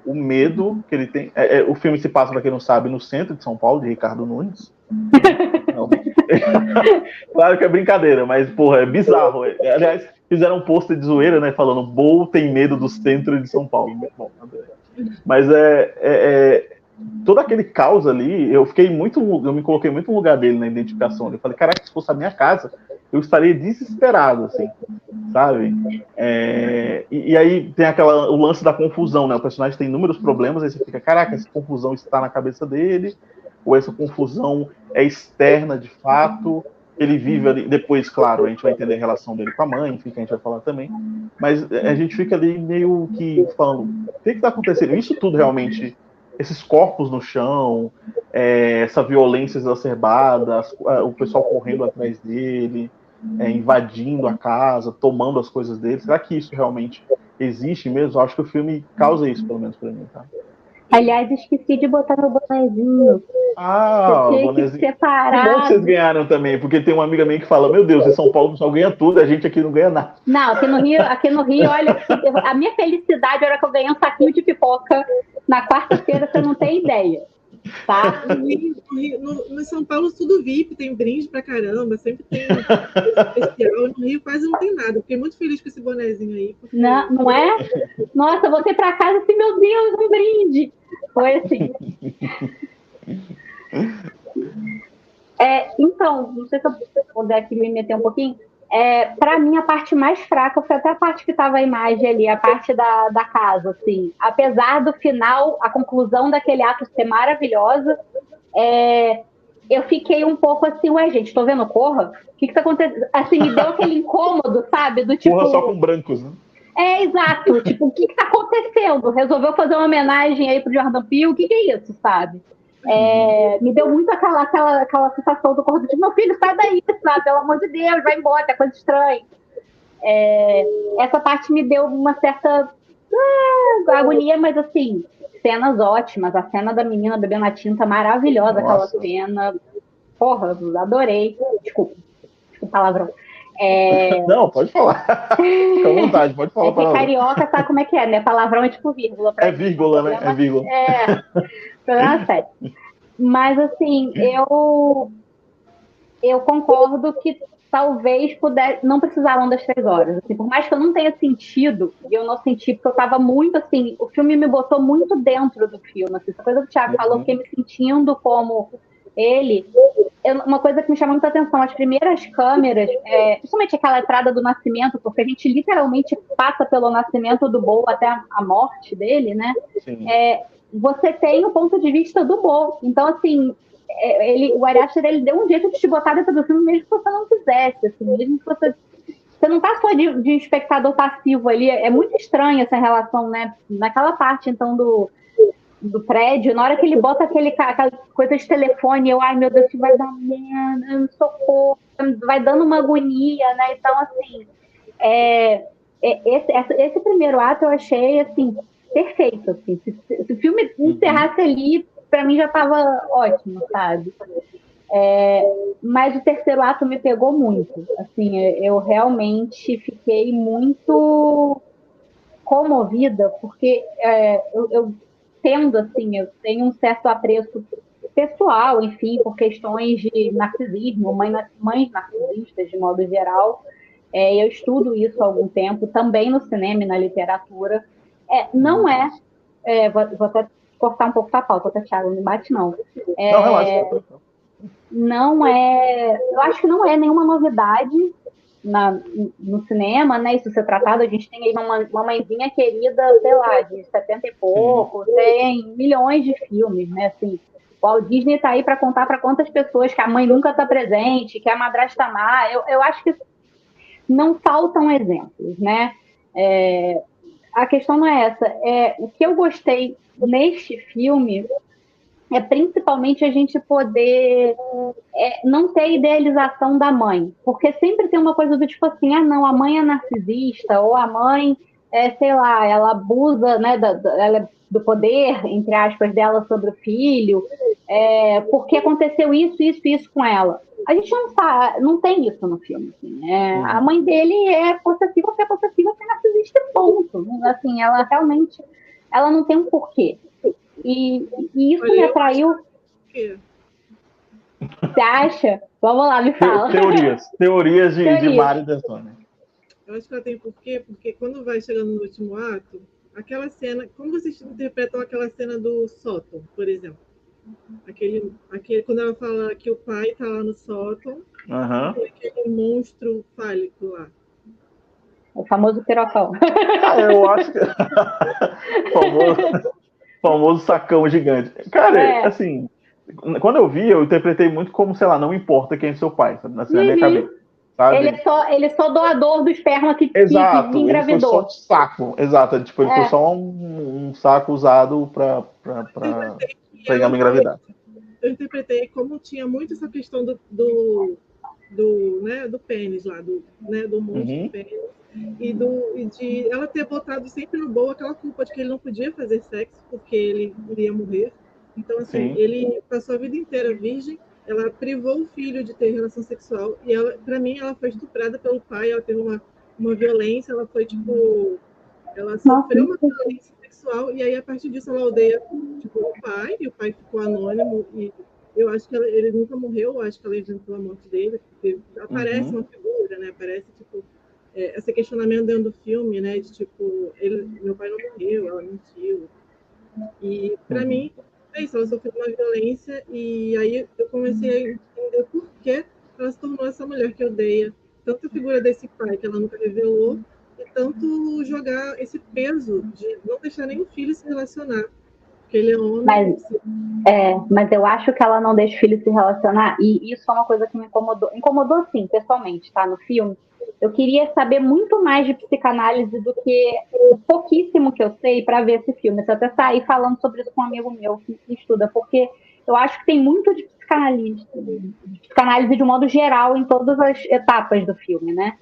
o medo que ele tem. É, é, o filme se passa, para quem não sabe, no centro de São Paulo, de Ricardo Nunes. claro que é brincadeira, mas, porra, é bizarro. Aliás, fizeram um post de zoeira, né? Falando, Bo tem medo do centro de São Paulo. Bom, mas é, é, é, todo aquele caos ali, eu fiquei muito, eu me coloquei muito no lugar dele na identificação. Eu falei, caraca, se fosse a minha casa, eu estaria desesperado, assim, sabe? É, e, e, aí tem aquela, o lance da confusão, né? O personagem tem inúmeros problemas, aí você fica, caraca, essa confusão está na cabeça dele, ou essa confusão é externa de fato ele vive ali, depois, claro, a gente vai entender a relação dele com a mãe, enfim, que a gente vai falar também, mas a gente fica ali meio que falando, o que está acontecendo? Isso tudo realmente, esses corpos no chão, é, essa violência exacerbada, o pessoal correndo atrás dele, é, invadindo a casa, tomando as coisas dele, será que isso realmente existe mesmo? Eu acho que o filme causa isso, pelo menos para mim, tá? Aliás, esqueci de botar meu bonezinho. Ah, o bonezinho. Que separar. Que bom que vocês ganharam também, porque tem uma amiga minha que fala: Meu Deus, em São Paulo só ganha tudo, a gente aqui não ganha nada. Não, aqui no Rio, aqui no Rio, olha, a minha felicidade era que eu ganhei um saquinho de pipoca na quarta-feira, você não tem ideia. Tá? No, no, São Paulo tudo VIP, tem brinde pra caramba, sempre tem especial. No Rio quase não tem nada. Fiquei muito feliz com esse bonezinho aí. Porque... Não, não é? Nossa, você pra casa assim, meu Deus, um brinde. Foi assim. É, então, não sei se eu puder aqui me meter um pouquinho. É, para mim, a parte mais fraca foi até a parte que estava a imagem ali, a parte da, da casa, assim. Apesar do final, a conclusão daquele ato ser maravilhosa, é, eu fiquei um pouco assim, ué, gente, tô vendo Corra? O que que tá acontecendo? Assim, me deu aquele incômodo, sabe? Do tipo... Corra só com brancos, né? É, exato. tipo, o que que tá acontecendo? Resolveu fazer uma homenagem aí pro Jordan Peele? O que que é isso, sabe? É, me deu muito aquela, aquela, aquela sensação do corpo de meu filho, sai daí, sabe? Pelo amor de Deus, vai embora, é coisa estranha. É, essa parte me deu uma certa ah, agonia, mas assim, cenas ótimas. A cena da menina bebendo a tinta, maravilhosa Nossa. aquela cena. Porra, adorei. Desculpa, desculpa palavrão. É... Não, pode falar. Fica à vontade, pode falar. É carioca sabe como é que é, né? Palavrão é tipo vírgula. É vírgula, né? É vírgula. É, problema sério. Mas, assim, eu, eu concordo que talvez pudesse, não precisavam das três horas. Assim, por mais que eu não tenha sentido, e eu não senti, porque eu estava muito assim, o filme me botou muito dentro do filme. Assim, essa coisa que o Thiago uhum. falou, fiquei me sentindo como ele. Eu, uma coisa que me chamou muita atenção, as primeiras câmeras, é, principalmente aquela entrada do nascimento, porque a gente literalmente passa pelo nascimento do Bo até a, a morte dele, né? É, você tem o ponto de vista do Bo. Então, assim, é, ele, o Ari ele deu um jeito de te botar dentro do filme, mesmo que você não quisesse, assim, mesmo que você. Você não tá só de, de espectador passivo ali, é muito estranha essa relação, né? Naquela parte, então, do, do prédio, na hora que ele bota aquele, aquela coisa de telefone, eu, ai meu Deus, que vai dar merda, socorro, vai dando uma agonia, né? Então, assim, é, é, esse, esse primeiro ato eu achei, assim, perfeito, assim. Se, se o filme uhum. encerrasse ali, para mim já estava ótimo, sabe? É, mas o terceiro ato me pegou muito. Assim, eu realmente fiquei muito comovida, porque é, eu, eu tendo, assim, eu tenho um certo apreço pessoal, enfim, por questões de narcisismo, mãe, mães narcisistas de modo geral. É, eu estudo isso há algum tempo, também no cinema e na literatura. É, não é, é vou, vou, até cortar um pouco a pauta, tá, Thiago? Não bate, não. É, não, relaxa. Não é. Eu acho que não é nenhuma novidade na, no cinema, né? Isso ser tratado, a gente tem aí uma, uma mãezinha querida, sei lá, de 70 e pouco, tem milhões de filmes, né? Assim, o Walt Disney tá aí para contar para quantas pessoas que a mãe nunca tá presente, que a madrasta má. Eu, eu acho que não faltam exemplos, né? É, a questão não é essa. É, o que eu gostei neste filme é principalmente a gente poder é, não ter idealização da mãe. Porque sempre tem uma coisa do tipo assim, ah, não, a mãe é narcisista, ou a mãe, é, sei lá, ela abusa né, da, da ela, é do poder, entre aspas, dela sobre o filho, é, porque aconteceu isso, isso, isso com ela. A gente não sabe, não tem isso no filme. Assim, é, uhum. A mãe dele é possessiva, porque é possessiva, porque é narcisista, ponto. Assim, ela realmente, ela não tem um porquê. E, e isso me atraiu. Você acha? Vamos lá, me fala. Teorias. Teorias de, Teorias. de Mário D'Antoni. Eu acho que ela tem porquê, porque quando vai chegando no último ato, aquela cena. Como vocês interpretam aquela cena do sótão, por exemplo? Aquele, aquele, quando ela fala que o pai tá lá no sótão, uhum. aquele monstro fálico lá. O famoso pirocão. Ah, eu acho que. famoso famoso sacão gigante. Cara, é. assim, quando eu vi, eu interpretei muito como, sei lá, não importa quem é seu pai, sabe? Assim, uhum. na minha cabeça. Sabe? Ele, é só, ele é só doador do esperma que, exato, que, que engravidou. Ele foi só saco, exato. Tipo, ele é. foi só um, um, saco usado para pegar uma engravidar. Eu interpretei como tinha muito essa questão do, do, do, né, do pênis lá, do, né, do monstro uhum. pênis e, do, e de ela ter botado sempre no boa aquela culpa de que ele não podia fazer sexo porque ele iria morrer. Então, assim, Sim. ele passou a vida inteira virgem, ela privou o filho de ter relação sexual e ela, para mim, ela foi estuprada pelo pai, ela teve uma, uma violência, ela foi, tipo, ela sofreu uma violência sexual e aí, a partir disso, ela odeia, tipo, o pai, e o pai ficou anônimo e eu acho que ela, ele nunca morreu, eu acho que ela inventou a morte dele, porque aparece uhum. uma figura, né, aparece, tipo, é, esse questionamento dentro do filme, né? De tipo, ele, meu pai não morreu, ela mentiu. E para uhum. mim, é isso, ela sofreu uma violência e aí eu comecei a entender por que ela se tornou essa mulher que odeia tanto a figura desse pai que ela nunca revelou e tanto jogar esse peso de não deixar nenhum filho se relacionar. Porque ele é homem. Mas, é, mas eu acho que ela não deixa o filho se relacionar, e isso é uma coisa que me incomodou. Incomodou sim, pessoalmente, tá? No filme eu queria saber muito mais de psicanálise do que o pouquíssimo que eu sei para ver esse filme. Eu até saí falando sobre isso com um amigo meu que estuda, porque eu acho que tem muito de psicanálise, de psicanálise de um modo geral em todas as etapas do filme, né?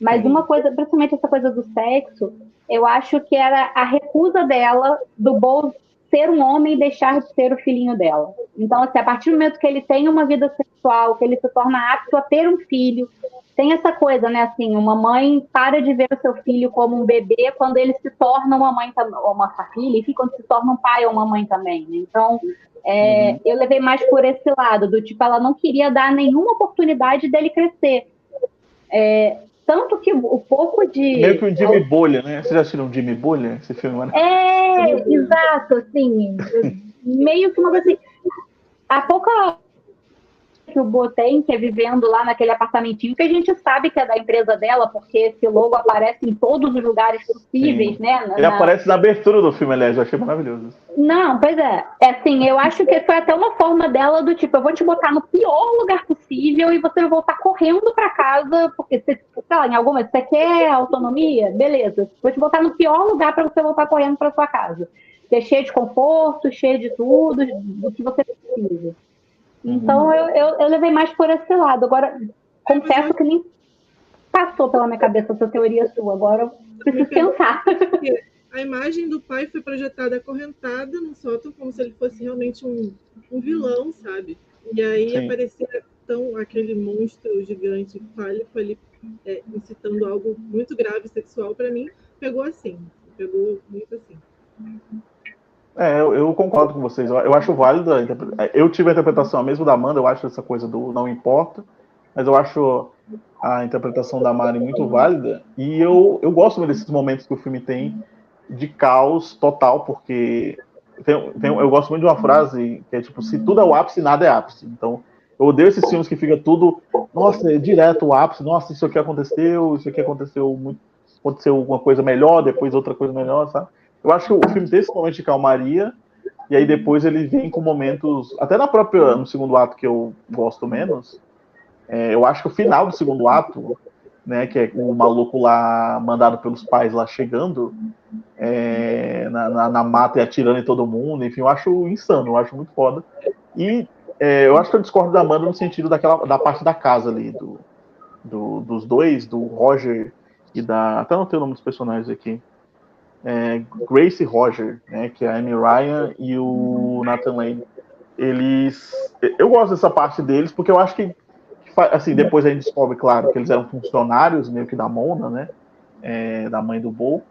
Mas uma coisa, principalmente essa coisa do sexo, eu acho que era a recusa dela do Bo ser um homem e deixar de ser o filhinho dela. Então, assim, a partir do momento que ele tem uma vida sexual, que ele se torna apto a ter um filho, tem essa coisa, né? Assim, uma mãe para de ver o seu filho como um bebê quando ele se torna uma mãe ou uma filha, e quando se torna um pai ou uma mãe também. Né? Então, é, uhum. eu levei mais por esse lado, do tipo, ela não queria dar nenhuma oportunidade dele crescer. É, tanto que o pouco de. Meio que o Jimmy Bolha, né? Vocês já assistiram Jimmy Bolha, esse filme? Né? É, exato, assim. meio que uma coisa assim. A pouca que o Bo tem, que é vivendo lá naquele apartamentinho, que a gente sabe que é da empresa dela, porque esse logo aparece em todos os lugares possíveis, Sim. né? Na, Ele aparece na abertura do filme, aliás, eu achei maravilhoso. Não, pois é. É assim, eu acho que foi até uma forma dela do tipo, eu vou te botar no pior lugar possível e você vai voltar correndo para casa, porque você, sei lá, em alguma, você quer autonomia? Beleza. Vou te botar no pior lugar para você voltar correndo para sua casa. Que é cheio de conforto, cheio de tudo, do que você precisa. Então eu, eu, eu, levei mais por esse lado. Agora, confesso que nem passou pela minha cabeça essa teoria sua. Agora eu preciso pensar. A imagem do pai foi projetada acorrentada no sótão, como se ele fosse realmente um, um vilão, sabe? E aí Sim. aparecia tão aquele monstro gigante fálico ali é, incitando algo muito grave sexual, para mim, pegou assim. Pegou muito assim. É, eu, eu, concordo com vocês. Eu, eu acho válido. Eu tive a interpretação mesmo da Amanda, eu acho essa coisa do não importa, mas eu acho a interpretação da Mari muito válida. E eu, eu gosto desses momentos que o filme tem de caos total, porque tem, tem, eu gosto muito de uma frase que é tipo: se tudo é o ápice, nada é ápice. Então, eu odeio esses filmes que fica tudo, nossa, é direto o ápice, nossa, isso aqui aconteceu, isso aqui aconteceu muito, aconteceu alguma coisa melhor, depois outra coisa melhor, sabe? Eu acho que o filme tem esse momento de calmaria, e aí depois ele vem com momentos, até na própria, no segundo ato que eu gosto menos, é, eu acho que o final do segundo ato, né, que é o maluco lá mandado pelos pais lá chegando é, na, na, na, mata e atirando em todo mundo, enfim, eu acho insano, eu acho muito foda. E é, eu acho que eu discordo da Amanda no sentido daquela, da parte da casa ali, do, do, dos dois, do Roger e da. Até não tenho o nome dos personagens aqui é, Grace Roger, né, que é a Amy Ryan e o Nathan Lane. Eles, eu gosto dessa parte deles porque eu acho que, assim, depois a gente descobre, claro, que eles eram funcionários meio que da Mona, né, é, da mãe do Bo.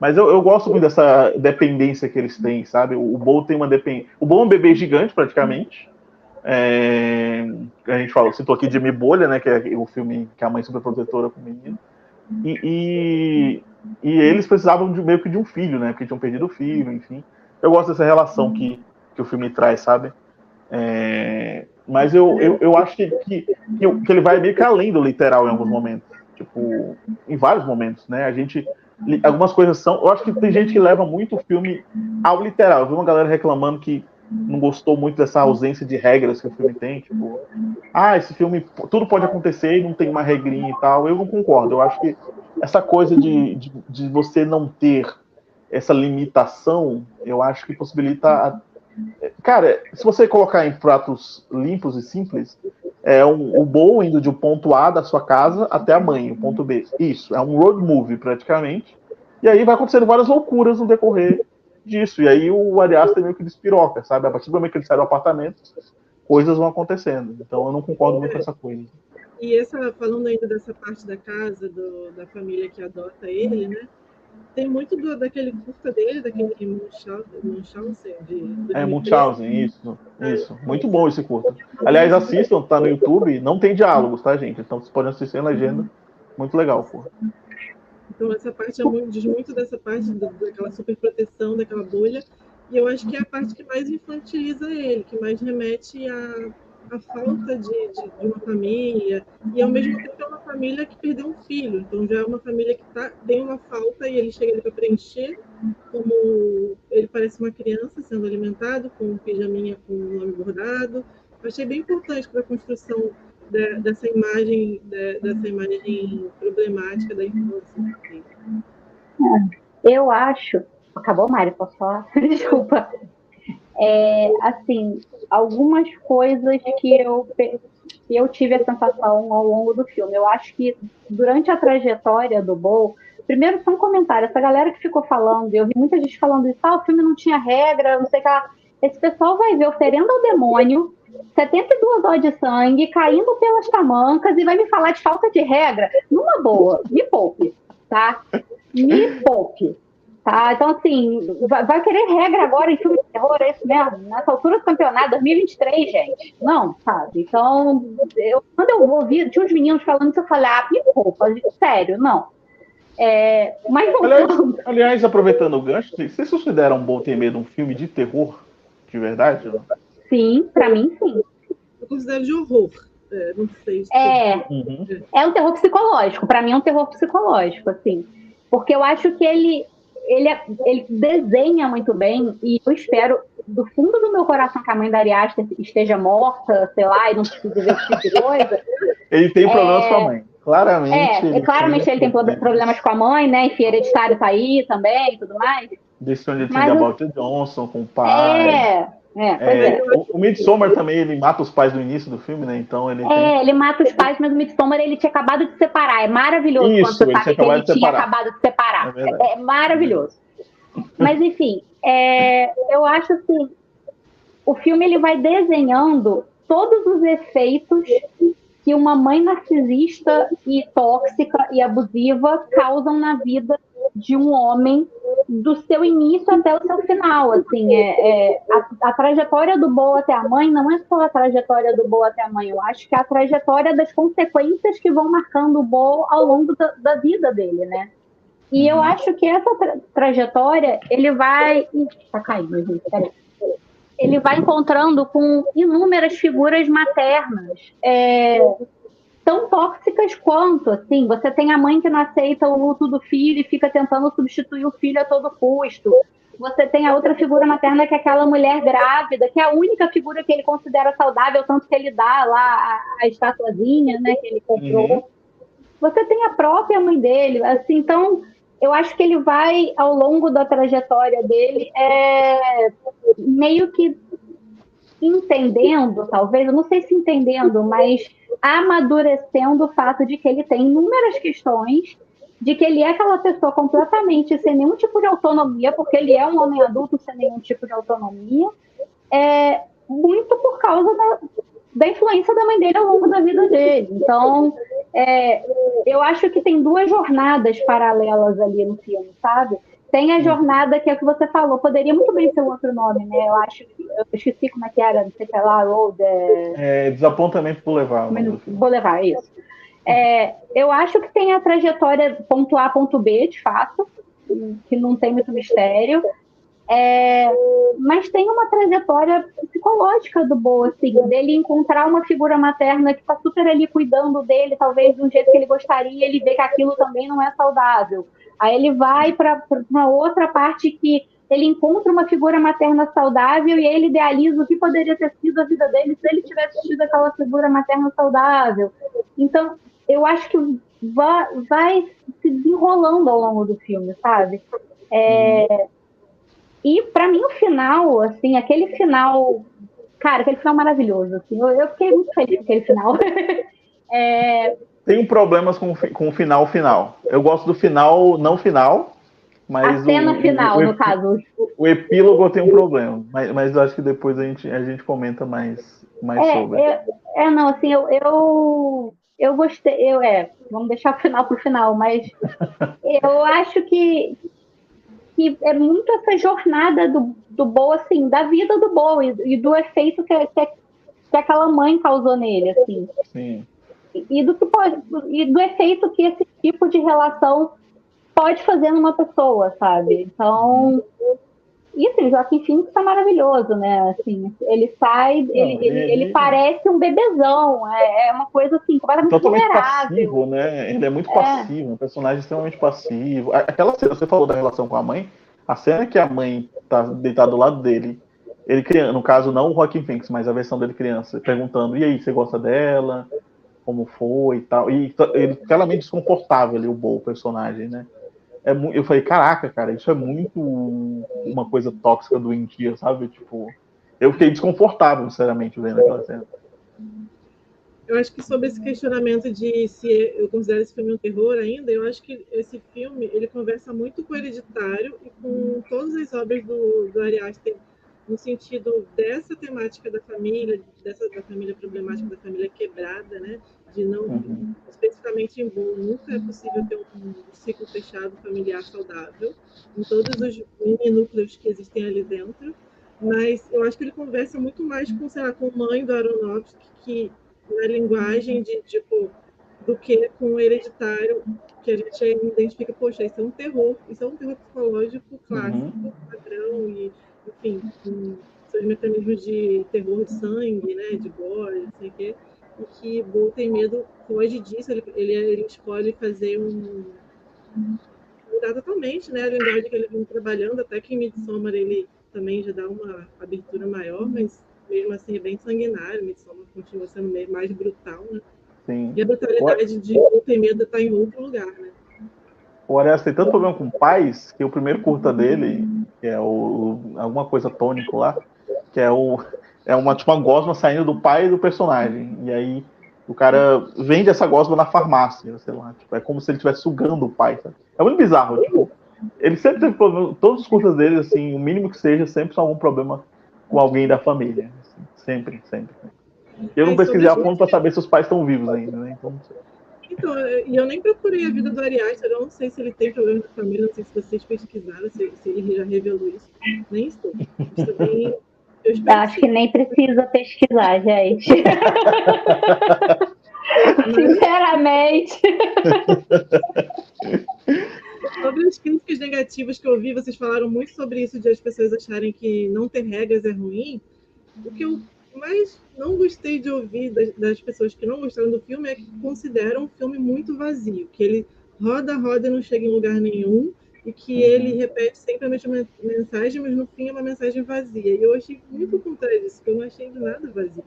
Mas eu, eu, gosto muito dessa dependência que eles têm, sabe? O, Bo tem uma dependência. O Bo é um bebê gigante, praticamente. É, a gente falou, citou aqui Jimmy Bolha, né? Que é o filme que a mãe super protetora com o menino. E, e, e, eles precisavam de meio que de um filho, né? Porque tinham perdido o filho, enfim. Eu gosto dessa relação que, que o filme traz, sabe? É, mas eu, eu, eu acho que, que, que ele vai meio que além do literal em alguns momentos. Tipo, em vários momentos, né? A gente. Algumas coisas são. Eu acho que tem gente que leva muito o filme ao literal. Eu vi uma galera reclamando que não gostou muito dessa ausência de regras que o filme tem, tipo, ah, esse filme tudo pode acontecer e não tem uma regrinha e tal. Eu não concordo. Eu acho que essa coisa de, de, de você não ter essa limitação, eu acho que possibilita. A... Cara, se você colocar em pratos limpos e simples, é um, o Bo indo de um ponto A da sua casa até a mãe, o ponto B. Isso, é um road movie praticamente. E aí vai acontecendo várias loucuras no decorrer disso. E aí o Ari Aster meio que despiroca, sabe? A partir do momento que ele sai do apartamento, coisas vão acontecendo. Então eu não concordo muito com essa coisa. E essa, falando ainda dessa parte da casa, do, da família que adota ele, né? Tem muito do, daquele curta dele, daquele Munchausen. De, é, Munchausen, isso, isso. Muito bom esse curta. Aliás, assistam, tá no YouTube, não tem diálogos, tá, gente? Então vocês podem assistir em legenda. Muito legal, porra. Então, essa parte é diz muito dessa parte daquela superproteção, daquela bolha. E eu acho que é a parte que mais infantiliza ele, que mais remete à, à falta de, de, de, uma família. E, ao mesmo tempo, é uma família que perdeu um filho. Então, já é uma família que tá, tem uma falta e ele chega ali para preencher. Como ele parece uma criança sendo alimentado, com um pijaminha com o nome bordado. Eu achei bem importante para a construção de, dessa imagem, de, dessa imagem problemática da infância. É, eu acho. Acabou, Mari? Posso falar? Desculpa. É, assim, algumas coisas que eu, que eu tive a sensação ao longo do filme. Eu acho que durante a trajetória do Bo, primeiro são comentários. Essa galera que ficou falando, eu vi muita gente falando isso, ah, o filme não tinha regra, não sei o que lá. Esse pessoal vai ver oferenda ao demônio 72 horas de sangue caindo pelas tamancas e vai me falar de falta de regra. Numa boa, me poupe, tá? Me poupe. Tá? Então, assim, vai, querer regra agora em filme de terror, é isso mesmo? Nessa altura do campeonato, 2023, gente. Não, sabe? Então, eu, quando eu ouvi, tinha uns meninos falando isso, eu falei, ah, me poupa, sério, não. É, mas aliás, aliás, aproveitando o gancho, vocês consideram bom ter medo um filme de terror? De verdade? Não? Sim, para mim sim. Eu considero de horror. É, não sei. É, uhum. é um terror psicológico. Para mim é um terror psicológico, assim. Porque eu acho que ele, ele, ele desenha muito bem e eu espero do fundo do meu coração que a mãe da Ariasta esteja morta, sei lá, e não precisa ver esse tipo de coisa. Ele tem problemas é, com a mãe. Claramente. É, ele claramente ele tem problemas com a mãe, né? Enfim, hereditário tá aí também e tudo mais. Decision de Walter Johnson com o pai. É, é, é, é. O, o Midsommar também, ele mata os pais no início do filme, né? Então ele. É, tem... ele mata os pais, mas o Midsommar ele tinha acabado de separar. É maravilhoso Isso, quando você sabe que ele tinha acabado de separar. É, é, é maravilhoso. mas enfim, é, eu acho assim, o filme ele vai desenhando todos os efeitos que uma mãe narcisista e tóxica e abusiva causam na vida de um homem do seu início até o seu final, assim, é, é a, a, trajetória do Bo até a mãe não é só a trajetória do Bo até a mãe, eu acho que é a trajetória das consequências que vão marcando o Bo ao longo da, da vida dele, né? E eu uhum. acho que essa tra trajetória, ele vai... Ih, tá caindo, gente, peraí ele vai encontrando com inúmeras figuras maternas, é, tão tóxicas quanto, assim, você tem a mãe que não aceita o luto do filho e fica tentando substituir o filho a todo custo. Você tem a outra figura materna que é aquela mulher grávida, que é a única figura que ele considera saudável, tanto que ele dá lá a, a estatuazinha, né, que ele comprou. Uhum. Você tem a própria mãe dele, assim, então eu acho que ele vai, ao longo da trajetória dele, é, meio que entendendo, talvez, eu não sei se entendendo, mas amadurecendo o fato de que ele tem inúmeras questões, de que ele é aquela pessoa completamente sem nenhum tipo de autonomia, porque ele é um homem adulto sem nenhum tipo de autonomia, é, muito por causa da, da influência da mãe dele ao longo da vida dele. Então, é, eu acho que tem duas jornadas paralelas ali no filme, sabe? Tem a jornada que é o que você falou, poderia muito bem ser um outro nome, né? Eu acho eu esqueci como é que era, não sei se é lá, Road. É... é Desapontamento Boulevard. Boulevard, isso. É, eu acho que tem a trajetória ponto A, ponto B, de fato, que não tem muito mistério. É, mas tem uma trajetória psicológica do Bo, assim, dele encontrar uma figura materna que está super ali cuidando dele, talvez de um jeito que ele gostaria, ele vê que aquilo também não é saudável. Aí ele vai para uma outra parte que ele encontra uma figura materna saudável e ele idealiza o que poderia ter sido a vida dele se ele tivesse tido aquela figura materna saudável. Então, eu acho que vai, vai se desenrolando ao longo do filme, sabe? É, e para mim o final, assim, aquele final, cara, aquele final maravilhoso, assim, eu, eu fiquei muito feliz com aquele final. é... Tenho problemas com, com o final final. Eu gosto do final não final, mas a cena o, final, o, o, no caso. O epílogo tem um problema, mas, mas acho que depois a gente, a gente comenta mais, mais é, sobre. É, é, não, assim, eu, eu, eu gostei, eu, é, vamos deixar o final pro final, mas eu acho que, que é muito essa jornada do, do Bo, assim, da vida do Bo e, e do efeito que, que, que, aquela mãe causou nele, assim. Sim. E, e do, que pode, e do efeito que esse tipo de relação pode fazer numa pessoa, sabe? Então, e assim, Joaquim Phoenix tá maravilhoso, né? Assim, ele sai, Não, ele, ele, ele, parece um bebezão, é, é uma coisa assim, completamente Totalmente vulnerável. passivo, né? Ele é muito é. passivo, um personagem extremamente passivo. Aquela cena, você falou da relação com a mãe, a cena que a mãe tá deitada do lado dele, ele criança, no caso não o Joaquim Phoenix, mas a versão dele criança, perguntando, e aí, você gosta dela? Como foi e tal. E ele claramente desconfortável ali, o Bo, o personagem, né? É eu falei, caraca, cara, isso é muito uma coisa tóxica do doentia, sabe? Tipo, eu fiquei desconfortável, sinceramente, vendo aquela cena. Eu acho que sobre esse questionamento de se eu considero esse filme um terror ainda, eu acho que esse filme ele conversa muito com o Hereditário e com todas as obras do, do Ari Aster no sentido dessa temática da família, dessa da família problemática, da família quebrada, né? De não, uhum. especificamente em Boom, nunca é possível ter um, ciclo fechado familiar saudável, em todos os mini núcleos que existem ali dentro. Mas eu acho que ele conversa muito mais com, sei lá, com mãe do Aronofsky, que na linguagem de, tipo, do que com o hereditário, que a gente identifica, poxa, isso é um terror, isso é um terror psicológico clássico, uhum. padrão e enfim, com seus mecanismos de terror de sangue, né, de gore, não sei o quê, e que Bo tem medo, foge disso, ele, ele, ele escolhe fazer um mudar totalmente, né, a linguagem que ele vem trabalhando, até que em Midsommar ele também já dá uma abertura maior, mas mesmo assim é bem sanguinário, Midsommar continua sendo meio mais brutal, né? Sim. E a brutalidade de Bo ter medo está em outro lugar, né? O Arias tem tanto problema com pais que o primeiro curta dele, que é o, alguma coisa tônico lá, que é o é uma tipo uma gosma saindo do pai do personagem. E aí o cara vende essa gosma na farmácia, sei lá, tipo, é como se ele estivesse sugando o pai, sabe? É muito bizarro, tipo, ele sempre teve problema, todos os curtas dele, assim, o mínimo que seja, sempre são algum problema com alguém da família. Assim, sempre, sempre. Eu não pesquisei a fundo para saber se os pais estão vivos ainda, né? Então, então, e eu nem procurei a vida do Ari Aster, eu não sei se ele tem problema de família, não sei se vocês pesquisaram, se, se ele já revelou isso. Nem sei. Também, eu acho que nem precisa pesquisar, gente. Sinceramente. Sobre as críticas negativas que eu vi, vocês falaram muito sobre isso de as pessoas acharem que não ter regras é ruim. O que eu mais não gostei de ouvir das, das, pessoas que não gostaram do filme é que consideram um filme muito vazio, que ele roda, roda e não chega em lugar nenhum, e que uhum. ele repete sempre a mesma mensagem, mas no fim é uma mensagem vazia. E eu achei muito contrário disso, porque eu não achei de nada vazio.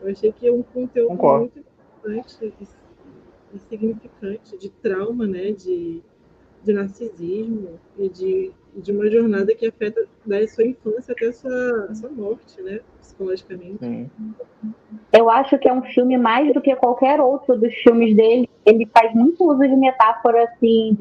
Eu achei que é um conteúdo Concordo. muito importante e, e significante de trauma, né, de, de narcisismo e de, de uma jornada que afeta da sua infância até a sua, a sua morte, né? psicologicamente. Sim. Eu acho que é um filme mais do que qualquer outro dos filmes dele. Ele faz muito uso de metáforas assim,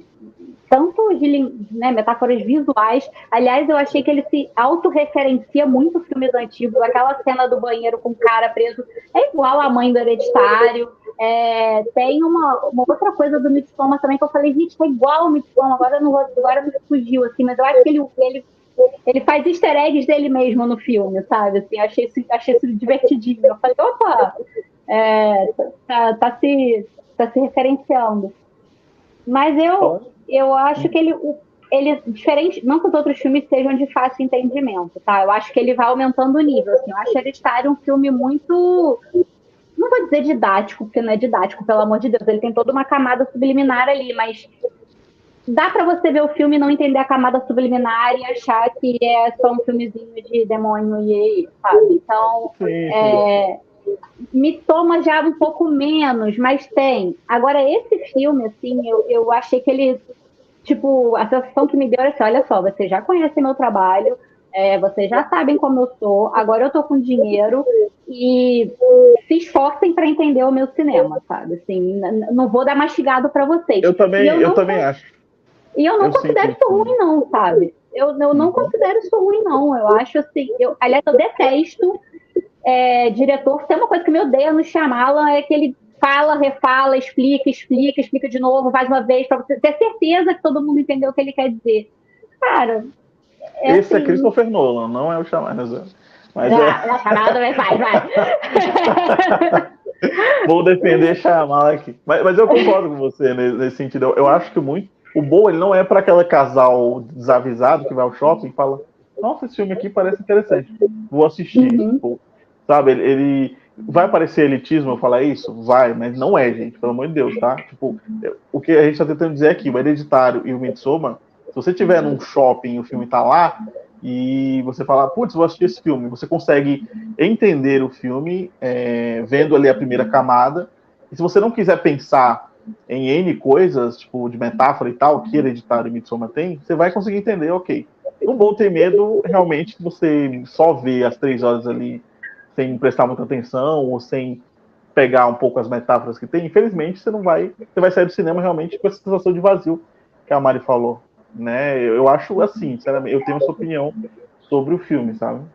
tanto de né, metáforas visuais. Aliás, eu achei que ele se autorreferencia muito filmes antigos. Aquela cena do banheiro com o cara preso é igual a mãe do hereditário. É, tem uma, uma, outra coisa do Midsommar também que eu falei, gente, é igual ao Midsommar, agora não agora me fugiu, assim, mas eu acho que ele, ele ele faz easter eggs dele mesmo no filme, sabe? Assim, achei isso, achei isso divertidinho. Eu falei, opa, é, tá, tá, se, tá se referenciando. Mas eu, eu acho que ele, ele, diferente, não que os outros filmes sejam de fácil entendimento, tá? Eu acho que ele vai aumentando o nível, assim. Eu acho Hereditário um filme muito não vou dizer didático, porque não é didático, pelo amor de Deus, ele tem toda uma camada subliminar ali, mas dá para você ver o filme e não entender a camada subliminar e achar que é só um filmezinho de demônio e sabe? Então. É, me toma já um pouco menos, mas tem. Agora, esse filme, assim, eu, eu achei que ele. Tipo, a sensação que me deu é assim: olha só, vocês já conhecem meu trabalho, é, vocês já sabem como eu sou, agora eu tô com dinheiro e se esforcem para entender o meu cinema, sabe? Assim, não vou dar mastigado para vocês. Eu também, eu, eu também acho. E eu não eu considero isso ruim, não, sabe? Eu, eu não uhum. considero isso ruim, não. Eu acho assim, eu, aliás, eu detesto é, diretor. Tem uma coisa que me odeia no Shyamalan é que ele fala, refala, explica, explica, explica de novo, mais uma vez, para você ter certeza que todo mundo entendeu o que ele quer dizer. Cara. É Esse é assim... é Christopher Nolan, não é o Shyamalan. Mas ah, é... Shyamalan também vai, vai. Vou defender Shyamalan aqui. Mas, mas eu concordo com você nesse sentido. Eu, acho que muito o bom ele não é para aquele casal desavisado que vai ao shopping e fala: Nossa, esse filme aqui parece interessante, vou assistir. Uhum. Tipo, sabe, ele, ele, vai parecer elitismo eu falar isso? Vai, mas não é, gente, pelo amor de Deus, tá? Tipo, o que a gente está tentando dizer aqui, o Hereditário e o Midsommar, se você tiver num shopping e o filme tá lá, e você fala, putz, vou assistir esse filme, você consegue entender o filme é, vendo ali a primeira camada, e se você não quiser pensar em N coisas, tipo, de metáfora e tal, que Hereditário e Midsommar tem, você vai conseguir entender, ok. Um bom ter medo, realmente, você só vê as três horas ali sem prestar muita atenção ou sem pegar um pouco as metáforas que tem, infelizmente você não vai, você vai sair do cinema realmente com essa sensação de vazio que a Mari falou, né? Eu acho assim, sinceramente, eu tenho essa opinião sobre o filme, sabe?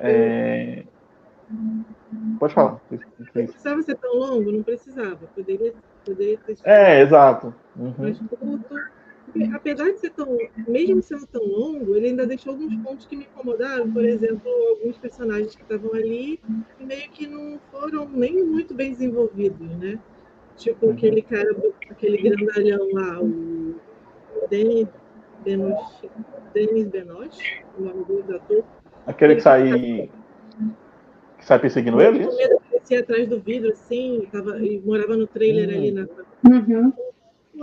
É... Pode falar. Não precisava ser tão longo? Não precisava. Poderia poder ter É, exato. Uhum. Curto. apesar de ser tão, mesmo sendo tão longo, ele ainda deixou alguns pontos que me incomodaram. Por exemplo, alguns personagens que estavam ali meio que não foram nem muito bem desenvolvidos, né? Tipo uhum. aquele cara, aquele grandalhão lá, o Denis Benoche, Denis Benoche, o nome do ator. Aquele que sai que sai perseguindo ele? Com medo atrás do vidro, assim, tava, e morava no trailer ali na. Uhum.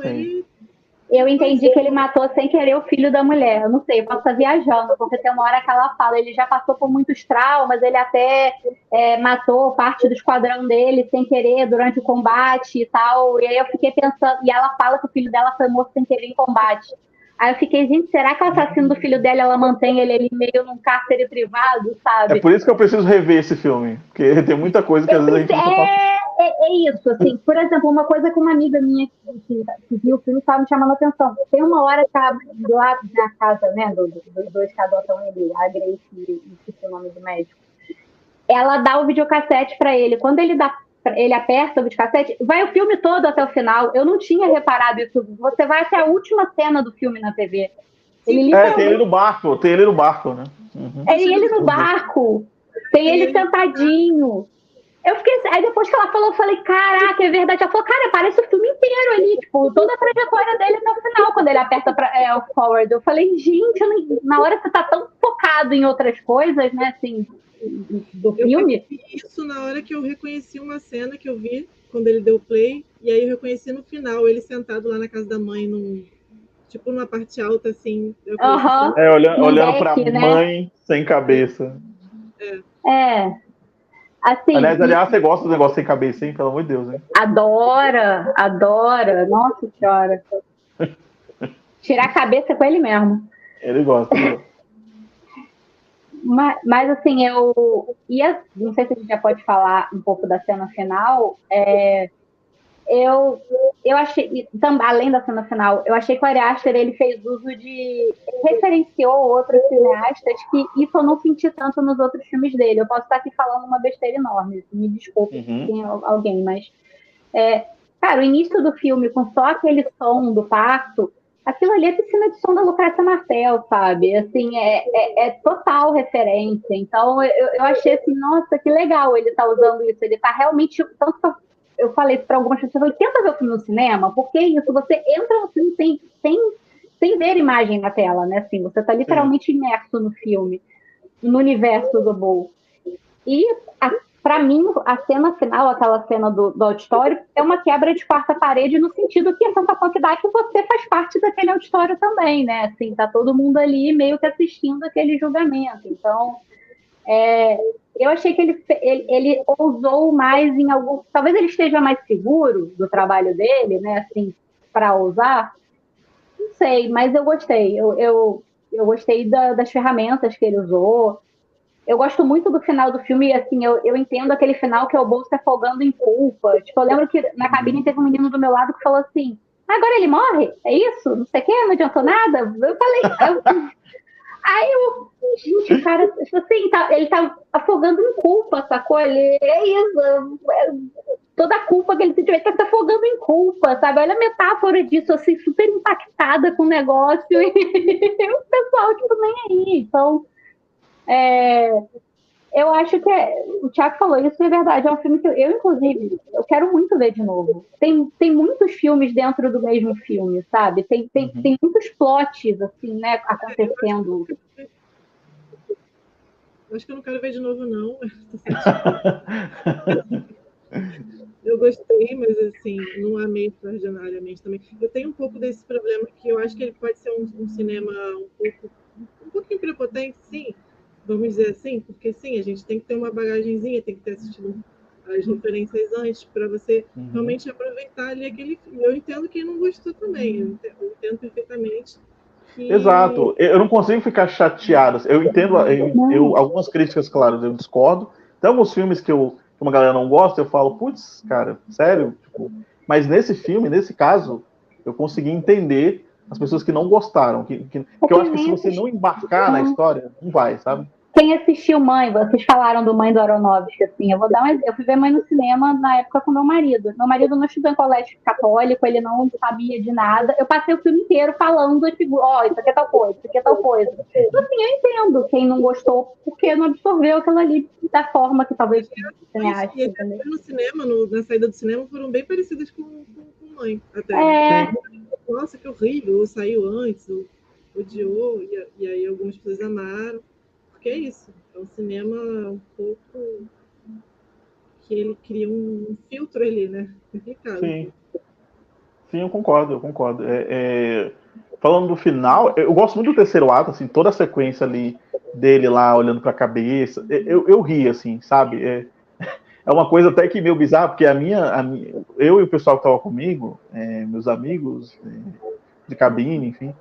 Ele... Eu entendi que ele matou sem querer o filho da mulher. Eu não sei, eu posso estar viajando, porque tem uma hora que ela fala, ele já passou por muitos traumas, ele até é, matou parte do esquadrão dele sem querer durante o combate e tal. E aí eu fiquei pensando, e ela fala que o filho dela foi morto sem querer em combate. Aí eu fiquei, gente, será que o assassino do filho dela, ela mantém ele ali meio num cárcere privado, sabe? É por isso que eu preciso rever esse filme, porque tem muita coisa que às vezes a gente é, é, é, isso, assim, por exemplo, uma coisa que uma amiga minha que, que viu o filme estava me chamando a atenção. Tem uma hora que tá do lado na casa, né, dos dois que adotam ele, a Grace e o nome do médico ela dá o videocassete para ele. Quando ele dá ele aperta o videocassete, vai o filme todo até o final. Eu não tinha reparado isso. Você vai até a última cena do filme na TV. Ele é, tem ele no barco, tem ele no barco, né? Uhum. É ele no barco, tem ele sentadinho. Eu fiquei. Aí depois que ela falou, eu falei, caraca, é verdade. Ela falou, cara, parece o filme inteiro ali, tipo, toda a trajetória dele até o final, quando ele aperta pra, é, o forward. Eu falei, gente, eu na hora que você tá tão focado em outras coisas, né, assim, do filme. isso na hora que eu reconheci uma cena que eu vi quando ele deu play, e aí eu reconheci no final, ele sentado lá na casa da mãe, num, tipo numa parte alta, assim. Uhum. É, olhando, olhando pra né? mãe sem cabeça. É. é. Assim, aliás, aliás, você gosta do negócio sem cabeça, hein? Pelo amor de Deus, hein? Adora, adora. Nossa senhora. Tirar a cabeça com ele mesmo. Ele gosta. Mas, mas, assim, eu ia, não sei se a gente já pode falar um pouco da cena final. É, eu, eu achei, além da cena final, eu achei que o Ari Aster ele fez uso de referenciou outros cineastas que isso eu não senti tanto nos outros filmes dele. Eu posso estar aqui falando uma besteira enorme, me desculpe uhum. se tem alguém, mas é, cara, o início do filme com só aquele som do parto aquilo ali é piscina de som da Lucrécia Martel, sabe? Assim, é, é, é total referência. Então, eu, eu achei assim, nossa, que legal ele tá usando isso. Ele tá realmente. Tanto que eu falei isso para algumas pessoas, tenta ver o filme no cinema, porque é isso, você entra no filme sem, sem, sem ver imagem na tela, né? Assim, você tá literalmente Sim. imerso no filme, no universo do Bull. E para mim, a cena final, aquela cena do, do, auditório, é uma quebra de quarta parede no sentido que a sensação que dá é que você faz parte daquele auditório também, né? Assim, tá todo mundo ali meio que assistindo aquele julgamento. Então, é, eu achei que ele, ele, ele, ousou mais em algum. Talvez ele esteja mais seguro do trabalho dele, né? Assim, para usar. Não sei, mas eu gostei. Eu, eu, eu gostei da, das ferramentas que ele usou eu gosto muito do final do filme, assim, eu, eu entendo aquele final que é o bolso afogando em culpa. Tipo, eu lembro que na cabine teve um menino do meu lado que falou assim, agora ele morre? É isso? Não sei o quê? Não adiantou nada? Eu falei... Eu, aí eu... Gente, cara, tipo assim, tá, ele tá afogando em culpa, sacou? Ele, é isso. É, toda a culpa que ele sentiu, ele tá se afogando em culpa, sabe? Olha a metáfora disso, assim, super impactada com o negócio. E o pessoal, tipo, nem aí. Então... É, eu acho que é, o Thiago falou isso é verdade. É um filme que eu, eu, inclusive, eu quero muito ver de novo. Tem, tem muitos filmes dentro do mesmo filme, sabe? Tem, tem, uhum. tem muitos plots, assim, né, acontecendo. Acho que eu não quero ver de novo, não. eu gostei, mas assim, não amei extraordinariamente também. Eu tenho um pouco desse problema que eu acho que ele pode ser um, um cinema um pouco um pouquinho prepotente, sim vamos dizer assim, porque sim, a gente tem que ter uma bagagenzinha, tem que ter assistido as referências antes para você uhum. realmente aproveitar ali aquele filme. Eu entendo quem não gostou também, eu entendo, eu entendo perfeitamente. Que... Exato, eu não consigo ficar chateado. Eu entendo, eu, eu, algumas críticas, claro, eu discordo. Tem alguns filmes que, eu, que uma galera não gosta, eu falo, putz, cara, sério? Tipo, mas nesse filme, nesse caso, eu consegui entender as pessoas que não gostaram. Que, que, que eu acho que se você não embarcar na história, não vai, sabe? Quem assistiu Mãe, vocês falaram do Mãe do Aronofsky, assim, eu vou dar um Eu fui ver Mãe no cinema na época com meu marido. Meu marido não estudou em colégio católico, ele não sabia de nada. Eu passei o filme inteiro falando, tipo, ó, oh, isso aqui é tal coisa, isso aqui é tal coisa. Então, assim, eu entendo quem não gostou, porque não absorveu aquilo ali da forma que talvez o cineasta. No cinema, no, na saída do cinema, foram bem parecidas com, com, com Mãe, até. É nossa, que horrível, ou saiu antes, ou odiou, e, e aí algumas pessoas amaram. Porque é isso, é um cinema um pouco que ele cria um filtro ali, né? Complicado. Sim. Sim, eu concordo, eu concordo. É, é... Falando do final, eu gosto muito do terceiro ato, assim, toda a sequência ali dele lá olhando para a cabeça. Eu, eu ri, assim, sabe? É, é uma coisa até que meio bizarra, porque a minha, a minha eu e o pessoal que estava comigo, é, meus amigos é, de cabine, enfim,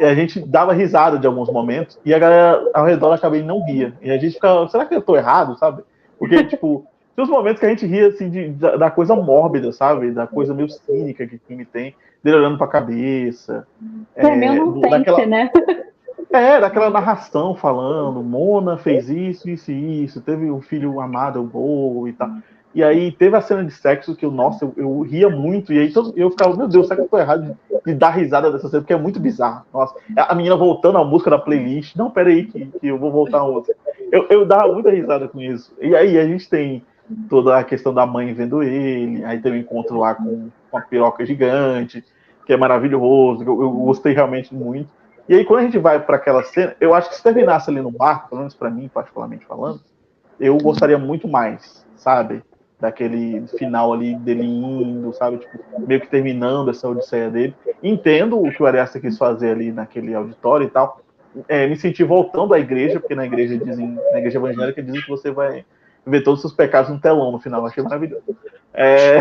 a gente dava risada de alguns momentos e a galera ao redor da cabine não ria. E a gente ficava, será que eu estou errado, sabe? Porque, tipo, tem uns momentos que a gente ria, assim, de, da, da, coisa mórbida, sabe? Da coisa meio cínica que o filme tem, dele olhando pra cabeça. É, é não daquela... né? É, daquela narração falando, Mona fez isso, isso e isso, teve um filho amado, o Bo e tal. E aí teve a cena de sexo que eu, nossa, eu, eu ria muito, e aí todo, eu ficava, meu Deus, será que eu tô errado de, de, dar risada dessa cena? Porque é muito bizarro. Nossa, a menina voltando a música da playlist, não, peraí, que, que eu vou voltar a outra. Eu, eu dava muita risada com isso. E aí a gente tem toda a questão da mãe vendo ele, aí tem o um encontro lá com, com a piroca gigante, que é maravilhoso, eu, eu gostei realmente muito. E aí, quando a gente vai para aquela cena, eu acho que se terminasse ali no barco, pelo menos para mim, particularmente falando, eu gostaria muito mais, sabe? Daquele final ali dele indo, sabe? Tipo, meio que terminando essa odisseia dele. Entendo o que o Ariasta quis fazer ali naquele auditório e tal. É, me senti voltando à igreja, porque na igreja dizem, na igreja evangélica dizem que você vai ver todos os seus pecados no telão no final. Achei maravilhoso. É...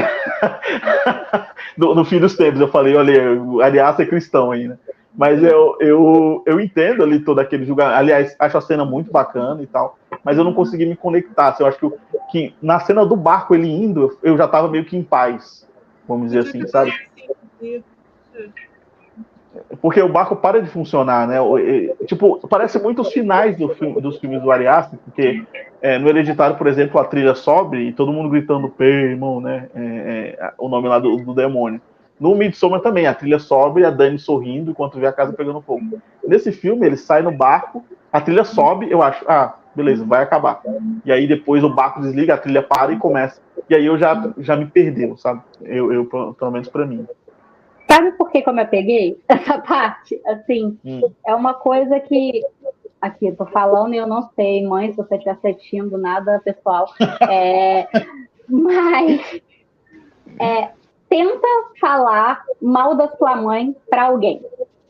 no, no, fim dos tempos, eu falei, olha, o Ariasta é cristão ainda. Né? Mas eu, eu, eu entendo ali todo aquele julgamento. Aliás, acho a cena muito bacana e tal. Mas eu não consegui me conectar. Assim, eu acho que, que na cena do barco ele indo, eu já estava meio que em paz. Vamos dizer assim, sabe? Porque o barco para de funcionar, né? Tipo, parece muito os finais do filme, dos filmes do Ari porque é, no Hereditário, por exemplo, a trilha sobe e todo mundo gritando Paimon, né? É, é, o nome lá do, do demônio. No Midsommar também, a trilha sobe e a Dani sorrindo enquanto vê a casa pegando fogo. Nesse filme, ele sai no barco, a trilha sobe, eu acho, ah, beleza, vai acabar. E aí depois o barco desliga, a trilha para e começa. E aí eu já, já me perdeu, sabe? Eu, eu pelo menos para mim. Sabe por que como eu peguei essa parte? Assim, hum. é uma coisa que aqui, eu tô falando e eu não sei, mãe, se você estiver assistindo, nada pessoal. É, mas é, tenta falar mal da sua mãe para alguém.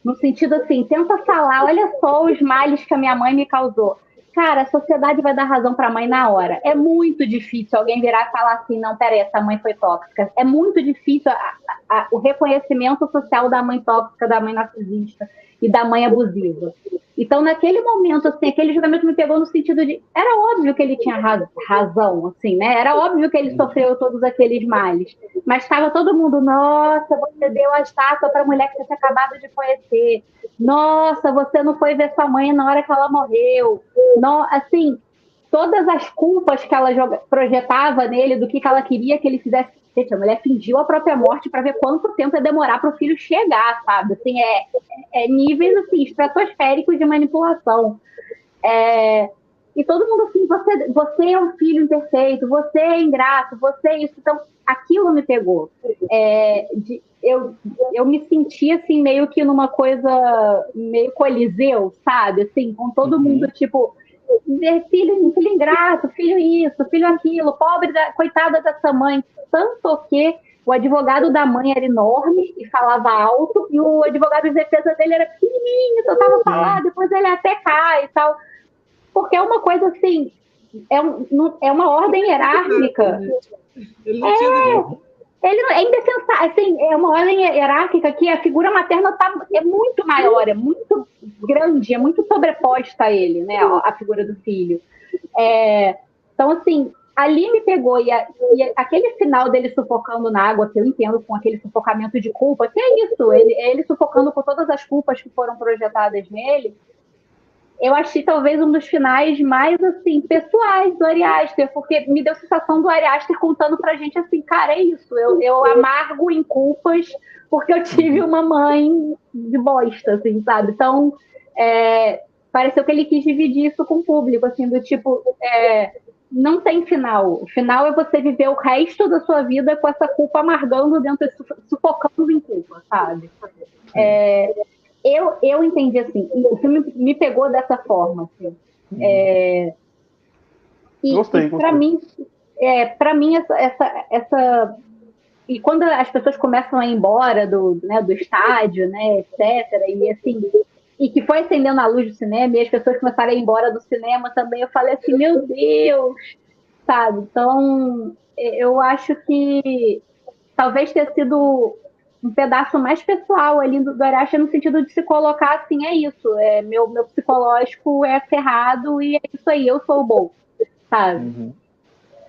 No sentido assim, tenta falar, olha só os males que a minha mãe me causou. Cara, a sociedade vai dar razão para a mãe na hora. É muito difícil alguém virar e falar assim, não, peraí, essa mãe foi tóxica. É muito difícil a, a, a, o reconhecimento social da mãe tóxica, da mãe narcisista e da mãe abusiva. Então, naquele momento, assim, aquele julgamento me pegou no sentido de. Era óbvio que ele tinha razão, assim, né? Era óbvio que ele sofreu todos aqueles males. Mas estava todo mundo, nossa, você deu a estátua para a mulher que você tinha acabado de conhecer. Nossa, você não foi ver sua mãe na hora que ela morreu. No, assim, todas as culpas que ela joga, projetava nele, do que, que ela queria que ele fizesse. Gente, a mulher fingiu a própria morte para ver quanto tempo ia demorar para o filho chegar, sabe? Assim, é, é níveis assim, estratosféricos de manipulação. É, e todo mundo assim, você, você é um filho imperfeito, você é ingrato, você é isso. Então, aquilo me pegou. É, de, eu, eu me senti assim, meio que numa coisa meio coliseu, sabe? Assim, com todo uhum. mundo, tipo, filho, filho ingrato, filho isso, filho aquilo, pobre, da, coitada dessa mãe. Tanto que o advogado da mãe era enorme e falava alto, e o advogado de defesa dele era pequenininho, só tava falando, depois ele até cai e tal. Porque é uma coisa assim, é, um, é uma ordem hierárquica. Ele não tinha é, ele é indefensável, assim, é uma ordem hierárquica que a figura materna tá, é muito maior, é muito grande, é muito sobreposta a ele, né, a, figura do filho. É, então, assim, ali me pegou, e, a, e, aquele final dele sufocando na água, que eu entendo com aquele sufocamento de culpa, que é isso, ele, ele sufocando com todas as culpas que foram projetadas nele, eu achei talvez um dos finais mais assim pessoais do Ari Aster, porque me deu a sensação do Ari Aster contando pra gente assim, cara, é isso, eu, eu amargo em culpas porque eu tive uma mãe de bosta, assim, sabe? Então, é, pareceu que ele quis dividir isso com o público, assim, do tipo, é, não tem final. O final é você viver o resto da sua vida com essa culpa amargando dentro, sufocando em culpa, sabe? É, eu, eu entendi assim, o filme me pegou dessa forma. Assim. É, e, gostei, para mim, é, para mim essa, essa, essa e quando as pessoas começam a ir embora do, né, do estádio, né, etc. E assim, e que foi acendendo a luz do cinema e as pessoas começaram a ir embora do cinema também, eu falei assim, meu Deus, sabe? Então, eu acho que talvez tenha sido um pedaço mais pessoal ali do, do Aracha no sentido de se colocar assim, é isso, é meu, meu psicológico é ferrado e é isso aí, eu sou o bom, sabe? Uhum.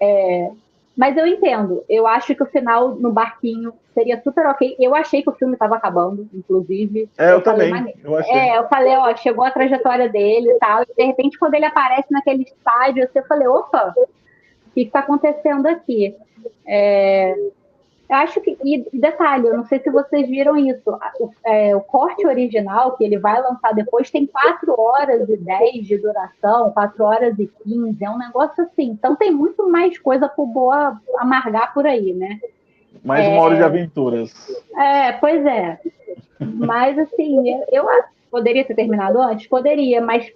É, Mas eu entendo. Eu acho que o final no barquinho seria super ok. Eu achei que o filme estava acabando, inclusive. É, eu, eu também. Falei, eu. É, eu falei, ó, chegou a trajetória dele e tal. E de repente, quando ele aparece naquele estádio, eu falei, opa, o que está acontecendo aqui? É, acho que, e detalhe, eu não sei se vocês viram isso, o, é, o, corte original que ele vai lançar depois tem 4 horas e 10 de duração, 4 horas e 15, é um negócio assim. Então tem muito mais coisa pro Boa amargar por aí, né? Mais uma hora de é. aventuras. É, pois é. Mas assim, eu, eu poderia ter terminado antes? Poderia, mas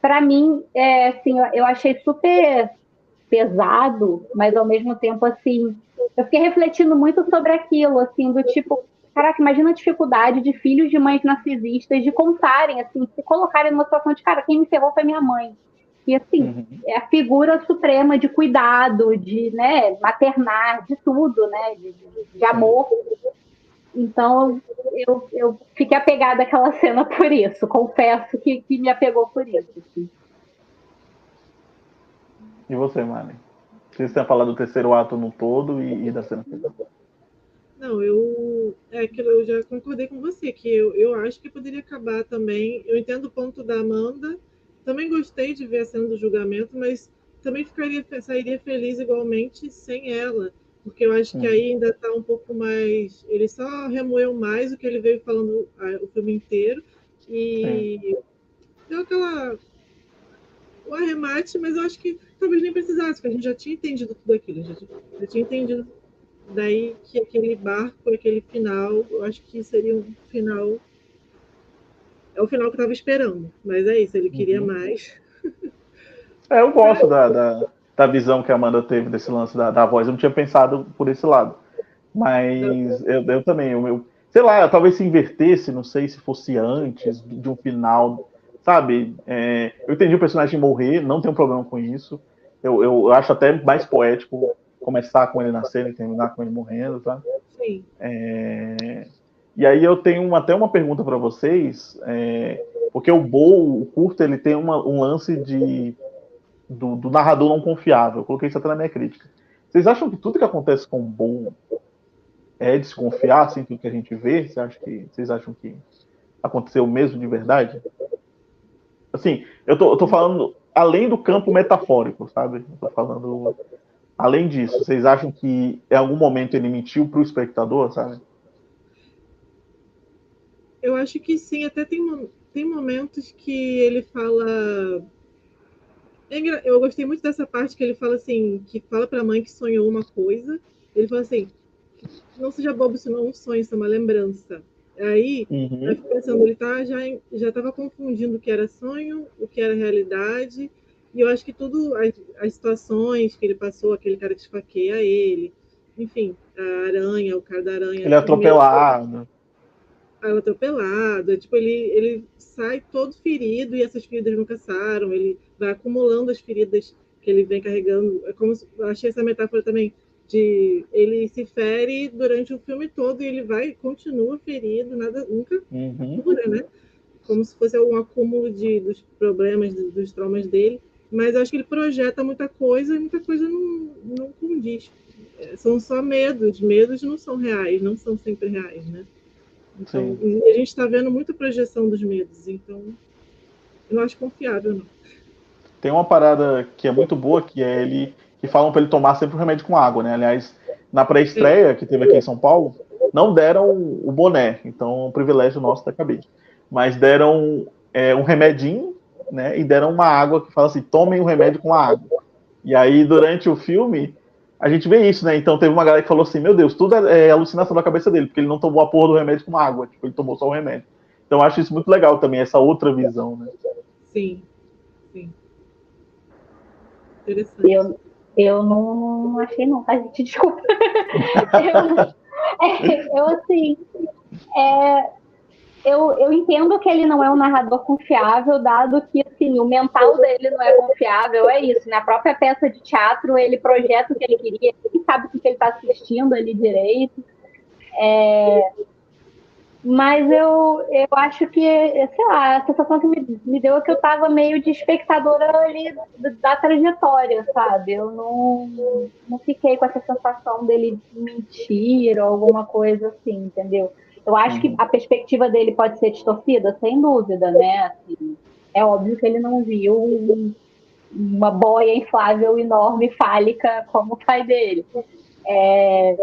para mim, é, assim, eu achei super pesado, mas ao mesmo tempo assim eu fiquei refletindo muito sobre aquilo, assim, do tipo, caraca, imagina a dificuldade de filhos de mães narcisistas de contarem, assim, se colocarem numa situação de, cara, quem me ferrou foi minha mãe. E assim, uhum. é a figura suprema de cuidado, de né, maternar, de tudo, né? De, de, de amor. Então eu, eu fiquei apegada àquela cena por isso. Confesso que, que me apegou por isso. Assim. E você, Mari? Você tem falado do terceiro ato no todo e, e da cena final. Não, eu é aquilo, eu já concordei com você, que eu, eu acho que poderia acabar também. Eu entendo o ponto da Amanda. Também gostei de ver a cena do julgamento, mas também ficaria, sairia feliz igualmente sem ela. Porque eu acho que aí ainda está um pouco mais. Ele só remoeu mais o que ele veio falando a, o filme inteiro. E Sim. deu aquela. O arremate, mas eu acho que talvez nem precisasse, porque a gente já tinha entendido tudo aquilo, já, já tinha entendido daí que aquele barco, aquele final, eu acho que seria um final. É o final que eu estava esperando, mas é isso, ele queria uhum. mais. É, eu gosto da, da, da, visão que a Amanda teve desse lance da, da voz, eu não tinha pensado por esse lado. Mas eu, eu também, eu, eu, sei lá, talvez se invertesse, não sei se fosse antes de um final sabe? É, eu entendi o personagem morrer, não tenho problema com isso. Eu, eu acho até mais poético começar com ele nascendo e terminar com ele morrendo, tá? Sim. É, e aí eu tenho até uma pergunta para vocês, é, porque o Bo, o curto, ele tem uma, um lance de do, do, narrador não confiável. Eu coloquei isso até na minha crítica. Vocês acham que tudo que acontece com o Bo é desconfiar, assim, tudo que a gente vê? Vocês acham que, vocês acham que aconteceu mesmo de verdade? Assim, eu tô, eu tô falando além do campo metafórico, sabe? Eu tô falando além disso. Vocês acham que em algum momento ele mentiu para o espectador, sabe? Eu acho que sim. Até tem, tem momentos que ele fala. É eu gostei muito dessa parte que ele fala assim, que fala para a mãe que sonhou uma coisa. Ele fala assim: não seja bobo, isso não é um sonho, isso é uma lembrança. Aí, uhum. eu fico pensando, ele tá, já já estava confundindo o que era sonho, o que era realidade, e eu acho que tudo, as, as situações que ele passou, aquele cara que esfaqueia ele, enfim, a aranha, o cara da aranha. Ele é atropelado. Ele é atropelado, é, tipo, ele, ele sai todo ferido e essas feridas nunca saram, ele vai acumulando as feridas que ele vem carregando. É como se, eu achei essa metáfora também de ele se fere durante o filme todo e ele vai continua ferido, nada nunca uhum. cura, né? Como se fosse algum acúmulo de, dos problemas, dos traumas dele. Mas acho que ele projeta muita coisa e muita coisa não, não condiz. É, são só medos. Medos não são reais, não são sempre reais, né? Então, a gente está vendo muita projeção dos medos. Então, eu não acho confiável, não. Tem uma parada que é muito boa, que é ele que falam para ele tomar sempre o remédio com água, né? Aliás, na pré-estreia que teve aqui em São Paulo, não deram o boné, então é um privilégio nosso da cabeça. Mas deram é, um remedinho, né? E deram uma água que fala assim: tomem o remédio com a água. E aí, durante o filme, a gente vê isso, né? Então teve uma galera que falou assim: meu Deus, tudo é, é alucinação da cabeça dele, porque ele não tomou a porra do remédio com água, tipo, ele tomou só o remédio. Então eu acho isso muito legal também, essa outra visão, né? Sim, sim. Interessante. Eu, eu não achei não, tá, gente? Desculpa. eu, é, eu, assim, é, eu, eu entendo que ele não é um narrador confiável, dado que assim, o mental dele não é confiável, é isso. Na própria peça de teatro, ele projeta o que ele queria, ele sabe o que ele está assistindo ali direito. É, Mas eu, eu acho que, sei lá, a sensação que me, me deu é que eu tava meio de espectadora ali da, trajetória, sabe? Eu não, não fiquei com essa sensação dele mentir ou alguma coisa assim, entendeu? Eu acho que uhum. a perspectiva dele pode ser distorcida, sem dúvida, né? Assim, é óbvio que ele não viu um, uma boia inflável enorme, fálica, como o pai dele. É,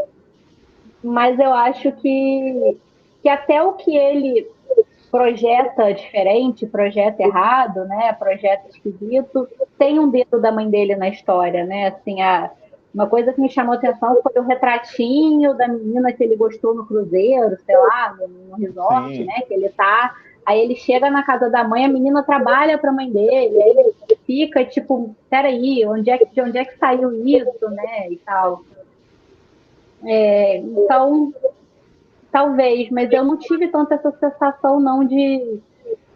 mas eu acho que que até o que ele projeta diferente, projeta errado, né, projeta esquisito, tem um dedo da mãe dele na história, né, assim, a, uma coisa que me chamou atenção foi o retratinho da menina que ele gostou no cruzeiro, sei lá, no, no resort, Sim. né, que ele tá, aí ele chega na casa da mãe, a menina trabalha para a mãe dele, aí ele fica tipo, peraí, onde é que, de onde é que saiu isso, né, e tal. É, então, Talvez, mas eu não tive tanta essa sensação, não, de,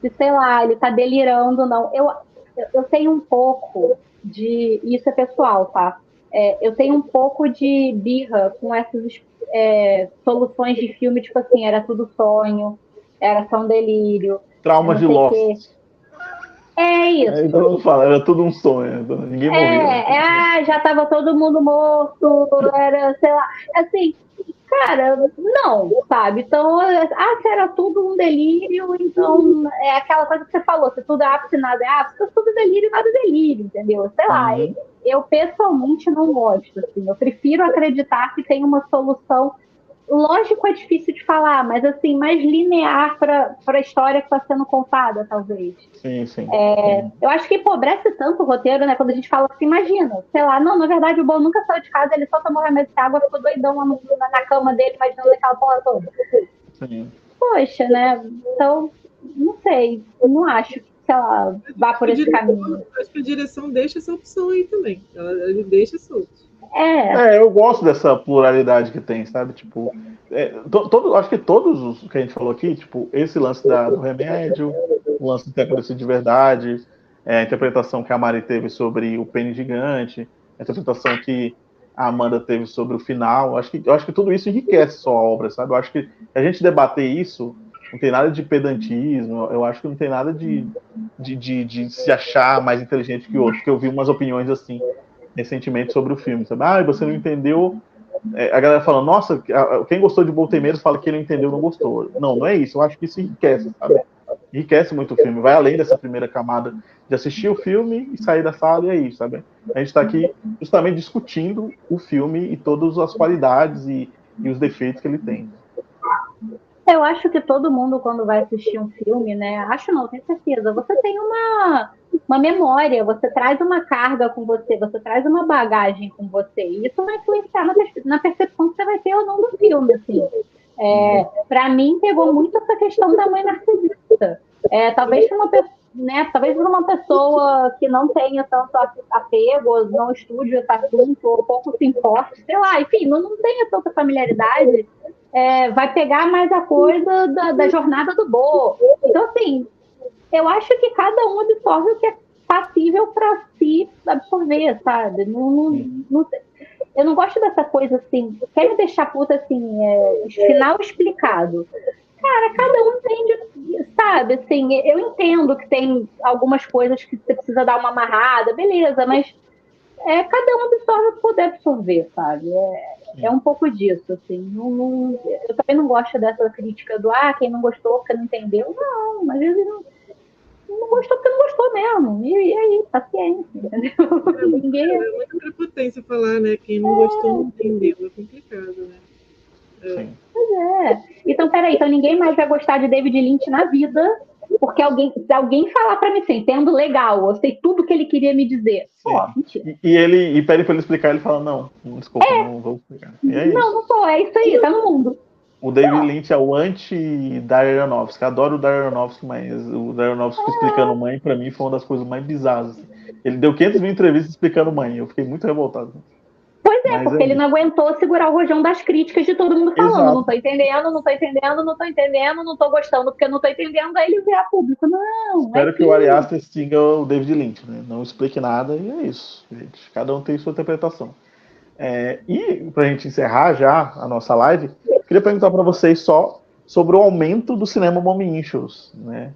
de sei lá, ele tá delirando, não. Eu, eu tenho um pouco de. Isso é pessoal, tá? É, eu tenho um pouco de birra com essas é, soluções de filme, tipo assim, era tudo sonho, era só um delírio. Trauma de Lost. É isso. É, então fala, era tudo um sonho, então ninguém morreu. É, é, ah, já tava todo mundo morto, era, sei lá. Assim, Cara, não, sabe? Então, ah, se era tudo um delírio, então é aquela coisa que você falou, se tudo é ápice, nada é ápice, tudo delírio, nada é delírio, entendeu? Sei lá, uhum. eu pessoalmente não gosto, assim, eu prefiro acreditar que tem uma solução lógico é difícil de falar, mas assim, mais linear para a história que está sendo contada, talvez. Sim, sim, é, sim, Eu acho que empobrece tanto o roteiro, né? Quando a gente fala assim, imagina, sei lá, não, na verdade o Bom nunca saiu de casa, ele só tomou remédio de água, ficou doidão lá no, na, cama dele, imaginando aquela porra toda. Sim. Poxa, né? Então, não sei, não acho que, lá, vá por esse caminho. Acho que a direção deixa essa opção aí também. Ela, ele deixa solto. É. é, eu gosto dessa pluralidade que tem, sabe? Tipo, é, to, todo, acho que todos os que a gente falou aqui, tipo, esse lance da, do remédio, o lance ter acontecido de verdade, é, a interpretação que a Mari teve sobre o pênis gigante, a interpretação que a Amanda teve sobre o final, acho que, acho que tudo isso enriquece só a obra, sabe? Eu acho que a gente debater isso não tem nada de pedantismo, eu acho que não tem nada de, de, de, de se achar mais inteligente que o outro, porque eu vi umas opiniões assim recentemente sobre o filme, sabe? Ah, você não entendeu. É, a galera fala, nossa, quem gostou de Boltemeiros fala que ele entendeu não gostou. Não, não é isso. Eu acho que isso enriquece, sabe? Enriquece muito o filme. Vai além dessa primeira camada de assistir o filme e sair da sala e é isso, sabe? A gente está aqui justamente discutindo o filme e todas as qualidades e, e os defeitos que ele tem. Eu acho que todo mundo, quando vai assistir um filme, né? Acho não, tenho certeza. Você tem uma, uma memória, você traz uma carga com você, você traz uma bagagem com você. E isso vai influenciar na, na percepção que você vai ter ou não do filme, assim. É, para mim, pegou muito essa questão da mãe narcisista. É, talvez uma né, talvez uma pessoa que não tenha tanto apego, não estude esse assunto, ou pouco se importe, sei lá, enfim, não, não tenha tanta familiaridade, é, vai pegar mais a coisa da, da jornada do Bo. Então, assim, eu acho que cada um absorve o que é passível para si absorver, sabe? Não, não, não, eu não gosto dessa coisa assim, quer me deixar puta assim, é, final explicado. Cara, cada um entende, sabe? Assim, eu entendo que tem algumas coisas que você precisa dar uma amarrada, beleza, mas é, cada um absorve o que puder absorver, sabe? É, é um pouco disso, assim. Não, não, eu também não gosto dessa crítica do ah, quem não gostou porque não entendeu. Não, às vezes não, não gostou porque não gostou mesmo. E, e aí, paciência, entendeu? É, Ninguém... é muita prepotência falar, né? Quem não é... gostou não entendeu. É complicado, né? É. Pois é. Então, peraí, então ninguém mais vai gostar de David Lynch na vida porque alguém, se alguém falar para mim assim, entendo legal, eu sei tudo que ele queria me dizer. Pô, mentira. E, e ele e pede para ele explicar, ele fala, não, desculpa, é. não vou explicar. É não, não tô, é isso aí, tá no mundo. O David Lynch é o anti Darren Aronofsky. Adoro o Darren Aronofsky, mas o Darren Aronofsky é. explicando mãe, para mim, foi uma das coisas mais bizarras. Ele deu 500 mil entrevistas explicando mãe. Eu fiquei muito revoltado. Pois é, Mas porque é ele não aguentou segurar o rojão das críticas de todo mundo falando. Exato. Não tô entendendo, não tô entendendo, não tô entendendo, não tô gostando porque não tô entendendo, aí ele virar público. Não. Espero é que, que o Ari Aster siga o David Lynch, né? Não explique nada e é isso, gente. Cada um tem sua interpretação. É, e pra gente encerrar já a nossa live, queria perguntar para vocês só sobre o aumento do cinema Issues, né?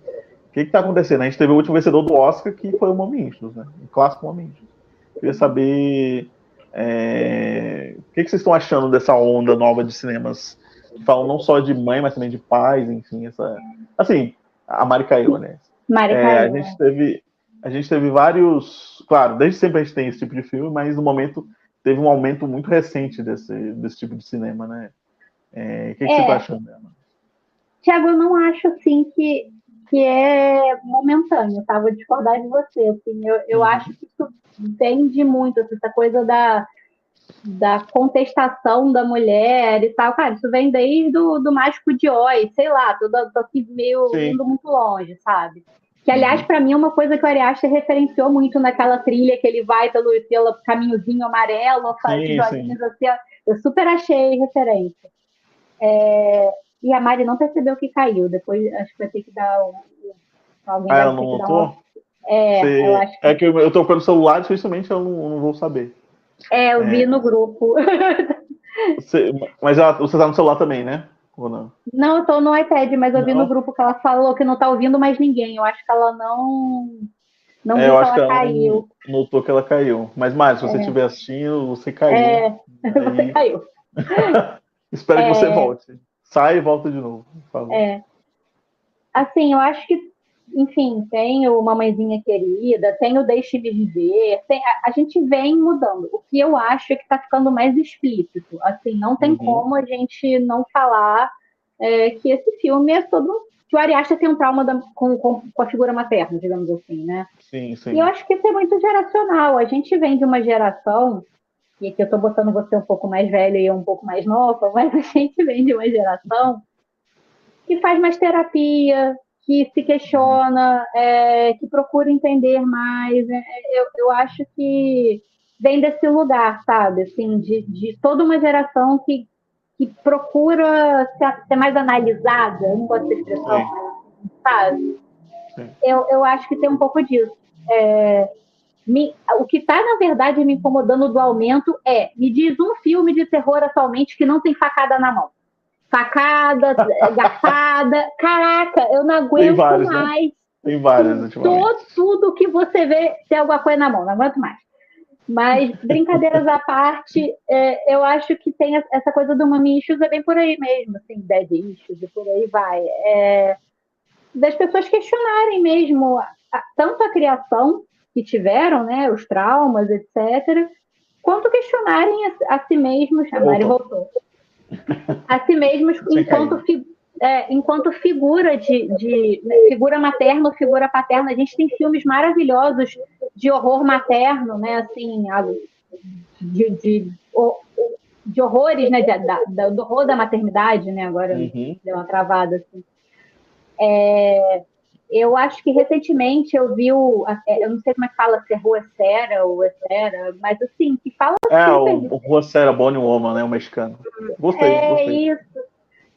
O que está acontecendo? A gente teve o último vencedor do Oscar, que foi o Issues, né? O clássico Issues. Queria saber é, o que, que, vocês estão achando dessa onda nova de cinemas que falam não só de mãe, mas também de pais, enfim, essa. Assim, a Mari caiu, né? Mari é, caiu. A gente teve. A gente teve vários. Claro, desde sempre a gente tem esse tipo de filme, mas no momento teve um aumento muito recente desse, desse tipo de cinema, né? É, o que, que é. você está achando dela? Tiago, eu não acho assim que, que é momentâneo, tá? Vou discordar de você. Assim, eu, eu uhum. acho que isso vende muito, assim, essa coisa da, da contestação da mulher e tal. Cara, isso vem desde do, do Mágico de Oz, sei lá, tô, tô aqui meio Sim. indo muito longe, sabe? Que, aliás, para mim é uma coisa que o Ari Aster referenciou muito naquela trilha que ele vai pelo, pelo caminhozinho amarelo, faz joguinhos assim. Eu super achei referência. É, e a Mari não percebeu que caiu. Depois acho que vai ter que dar um, alguém. Ah, ela não notou? Um... É, Você... eu acho que... é que eu tô com o celular, dificilmente eu não, não vou saber. É, eu é. vi no grupo. Você... Mas ela... você tá no celular também, né? Ou não? Não, eu tô no iPad, mas eu não. vi no grupo que ela falou que não tá ouvindo mais ninguém. Eu acho que ela não. Não é, viu que ela, ela caiu. Notou que ela caiu. Mas, Mário, se você é. estiver assistindo, você caiu. É, você caiu. Espero que você é. volte. Sai e volta de novo. É. Assim, eu acho que, enfim, tem o Mamãezinha Querida, tem o Deixe-me Viver, tem, a, a, gente vem mudando. O que eu acho é que está ficando mais explícito. Assim, não tem uhum. como a gente não falar é, que esse filme é sobre um que o Ari Aster tem um trauma da, com, com, com, a figura materna, digamos assim, né? Sim, sim. E eu acho que isso é muito geracional. A gente vem de uma geração e aqui eu estou botando você um pouco mais velho e eu um pouco mais nova, mas a gente vem de uma geração que faz mais terapia, que se questiona, é, que procura entender mais. É, eu, eu acho que vem desse lugar, sabe? Assim, de, de toda uma geração que, que procura ser, ser mais analisada, não gosto dessa expressão, sabe? Eu, eu acho que tem um pouco disso. É, me, o que está, na verdade, me incomodando do aumento é: me diz um filme de terror atualmente que não tem facada na mão. Facada, garfada. Caraca, eu não aguento vários, né? mais. Né? Tem várias, Todo, tudo que você vê tem alguma coisa na mão, não aguento mais. Mas, brincadeiras à parte, é, eu acho que tem essa coisa do Mami Issues é bem por aí mesmo, assim, Dead Issues e por aí vai. É, das pessoas questionarem mesmo a, tanto a criação que tiveram, né, os traumas, etc., quanto questionarem a, a si mesmos, a Mari voltou, a si mesmos enquanto, fi, é, enquanto figura de, de né, figura materna ou figura paterna. A gente tem filmes maravilhosos de horror materno, né, assim, de, de, de horrores, né, de, da, do horror da maternidade, né, agora uhum. deu uma travada, assim. É, eu acho que recentemente eu vi o. É, eu não sei como é que fala, se é Rua Sera ou Sera, mas assim, que fala. É, o, o Rua Sera, Bonnie Woman, né? O mexicano. Gostei, é gostei. isso.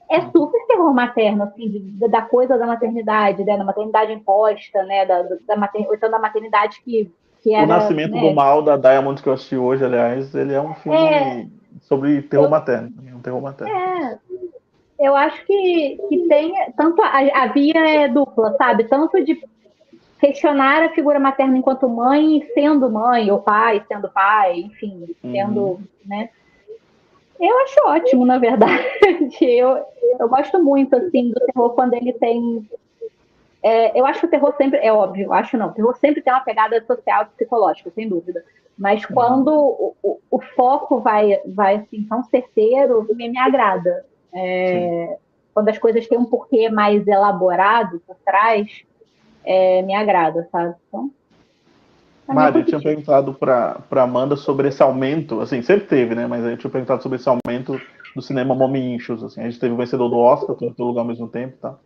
É super terror materno, assim, de, da coisa da maternidade, né? Da maternidade imposta, né? Da, da, mater, então da maternidade que, que era. O Nascimento né? do Mal da Diamond que eu assisti hoje, aliás, ele é um filme é, sobre terror eu, materno. Um terror materno. É, eu acho que, que tem tanto a, a via é dupla, sabe? Tanto de questionar a figura materna enquanto mãe, sendo mãe, ou pai, sendo pai, enfim, sendo, uhum. né? Eu acho ótimo, na verdade. Eu, eu gosto muito, assim, do terror quando ele tem... É, eu acho que o terror sempre... É óbvio, acho não. O terror sempre tem uma pegada social e psicológica, sem dúvida. Mas uhum. quando o, o, o, foco vai, vai assim, tão certeiro, me, me agrada. É, quando as coisas têm um porquê mais elaborado por trás, é, me agrada, sabe? Então, é Mário, eu tinha perguntado para Amanda sobre esse aumento, assim, sempre teve, né? Mas eu tinha perguntado sobre esse aumento do cinema Mommy Issues, assim. A gente teve o vencedor do Oscar, todo lugar ao mesmo tempo, tá?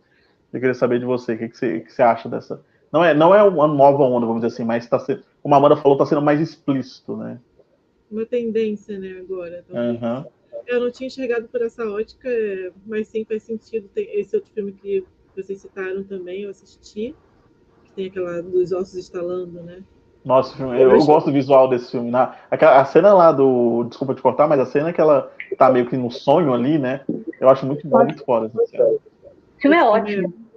Eu queria saber de você, o que, que, você, que você acha dessa... Não é, não é uma nova onda, vamos dizer assim, mas tá sendo, como a Amanda falou, está sendo mais explícito, né? Uma tendência, né, agora. Uhum. Eu não tinha enxergado por essa ótica, mas sim faz sentido. Tem esse outro filme que vocês citaram também, eu assisti, que tem aquela dos ossos estalando, né? Nossa, eu, eu, eu gosto do visual desse filme. Na, a, a cena lá do. Desculpa te cortar, mas a cena que ela tá meio que no sonho ali, né? Eu acho muito bom, muito foda essa cena. O filme é ótimo.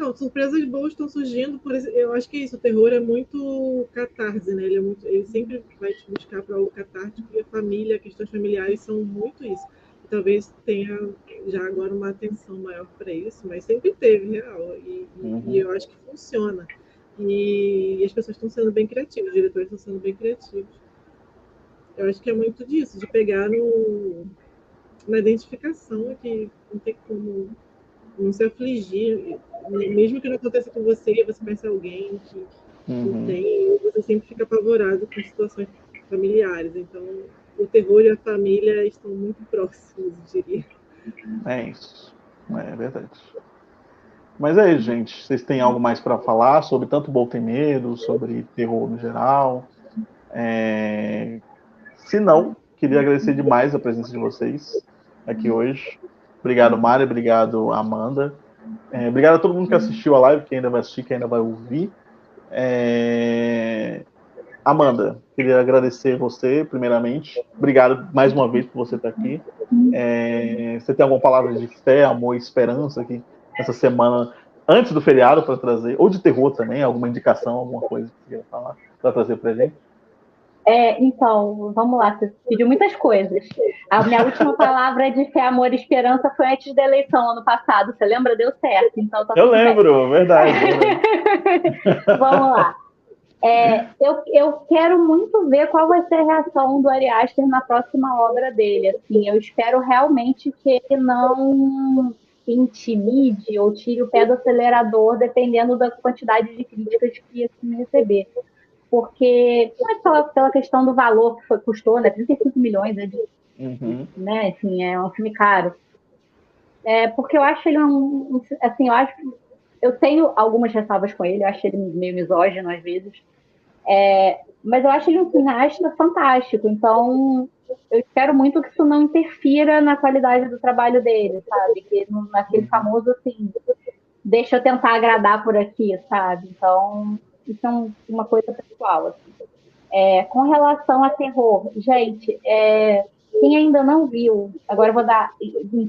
Não, surpresas boas estão surgindo. Por, eu acho que é isso. O terror é muito catarse, né? Ele, é muito, ele sempre vai te buscar para o catártico e a família, questões familiares são muito isso. E talvez tenha já agora uma atenção maior para isso, mas sempre teve, real. E, uhum. e eu acho que funciona. E, e as pessoas estão sendo bem criativas, os diretores estão sendo bem criativos. Eu acho que é muito disso, de pegar no, na identificação, que não tem como não se afligir, mesmo que não aconteça com você, você conhece alguém que uhum. tem, você sempre fica apavorado com situações familiares. Então, o terror e a família estão muito próximos, eu diria. É isso, é verdade. Mas é isso, gente. Vocês têm algo mais para falar sobre tanto Bom Tem Medo, sobre terror no geral? É... Se não, queria agradecer demais a presença de vocês aqui hoje. Obrigado, Mari. Obrigado, Amanda. É, obrigado a todo mundo que assistiu a live, que ainda vai assistir, que ainda vai ouvir. É... Amanda, queria agradecer você, primeiramente. Obrigado mais uma vez por você estar aqui. É... Você tem alguma palavra de fé, amor e esperança aqui essa semana, antes do feriado, para trazer? Ou de terror também, alguma indicação, alguma coisa que você queira falar, para trazer para gente? É, então, vamos lá, você pediu muitas coisas. A minha última palavra de fé, amor e esperança foi antes da eleição, ano passado. Você lembra? Deu certo. Então, tá eu lembro, bem. verdade. vamos lá. É, eu, eu quero muito ver qual vai ser a reação do Ari Aster na próxima obra dele. Assim, eu espero realmente que ele não intimide ou tire o pé do acelerador, dependendo da quantidade de críticas que assim, receber porque não é só pela questão do valor que foi, custou, né? 35 milhões, né? Uhum. né? Assim, é um filme caro. É, porque eu acho ele um, assim, eu acho, eu tenho algumas ressalvas com ele, eu acho ele meio misógino às vezes, é, mas eu acho ele um cineasta fantástico, então eu espero muito que isso não interfira na qualidade do trabalho dele, sabe? Que naquele famoso assim, deixa eu tentar agradar por aqui, sabe? Então isso é um, uma coisa pessoal. Assim. É, com relação a terror, gente, é, quem ainda não viu, agora eu vou dar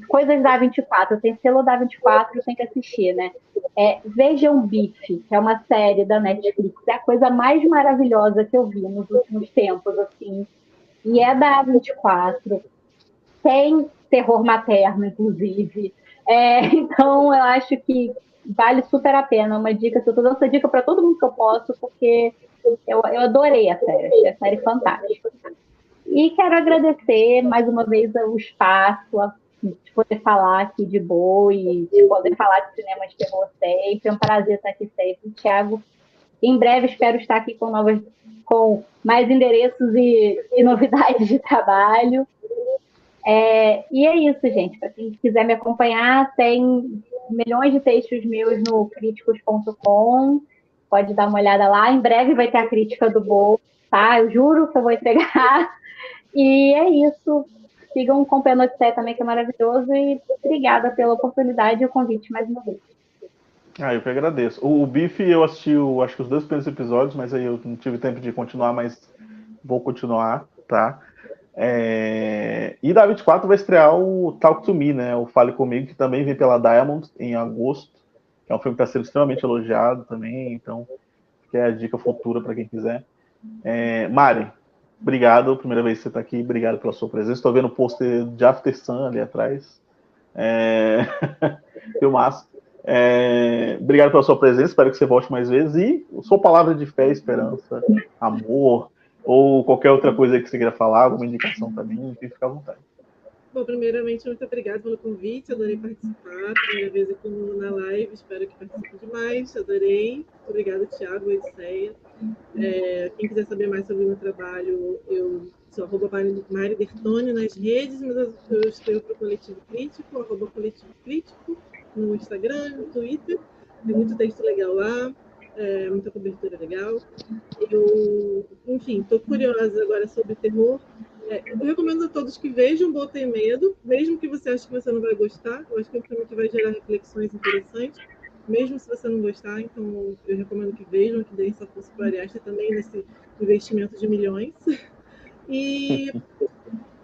coisas da 24, eu tenho selo da 24, eu tenho que assistir, né? É, Vejam Bife, que é uma série da Netflix, é a coisa mais maravilhosa que eu vi nos últimos tempos, assim. E é da 24, tem terror materno, inclusive. É, então, eu acho que vale super a pena. Uma dica, eu tô dando essa dica para todo mundo que eu posso, porque eu, eu adorei a série, achei a série fantástica. E quero agradecer mais uma vez o espaço, a, de poder falar aqui de boa e de poder falar de cinema de terror sempre. É um prazer estar aqui sempre. Tiago, em breve espero estar aqui com novas, com mais endereços e, e novidades de trabalho. É, e é isso, gente. Para quem quiser me acompanhar, tem milhões de textos meus no críticos.com. Pode dar uma olhada lá. Em breve vai ter a crítica do Bol, tá? Eu juro que eu vou entregar. E é isso. Sigam com o Penotité também, que é maravilhoso. E obrigada pela oportunidade e o convite mais uma vez. Ah, eu que agradeço. O, o Bife eu assisti, o, acho que os dois primeiros episódios, mas aí eu não tive tempo de continuar, mas vou continuar, tá? É... E da 24 vai estrear o Talk to Me, né? O Fale Comigo, que também vem pela Diamond em agosto, que é um filme que está sendo extremamente elogiado também, então que é a dica futura para quem quiser. É... Mari, obrigado, primeira vez que você está aqui, obrigado pela sua presença. Estou vendo o pôster de After Sun ali atrás. É... Filmaço. É... Obrigado pela sua presença, espero que você volte mais vezes. E sua palavra de fé, esperança, amor, ou qualquer outra coisa que você queira falar, alguma indicação também, fica à vontade. Bom, primeiramente, muito obrigada pelo convite, adorei participar, primeira vez aqui na live, espero que participe demais, adorei. Obrigada, Thiago e Odisseia. É, quem quiser saber mais sobre o meu trabalho, eu sou arroba Mari Bertone nas redes, mas eu escrevo para o Coletivo Crítico, arroba Coletivo Crítico, no Instagram, no Twitter, tem muito texto legal lá é, muita cobertura legal. Eu, enfim, estou curiosa agora sobre terror. É, eu recomendo a todos que vejam Botem Medo, mesmo que você ache que você não vai gostar. Eu acho que é um filme que vai gerar reflexões interessantes, mesmo se você não gostar. Então, eu recomendo que vejam, que deem essa força para Ariasta também nesse investimento de milhões. E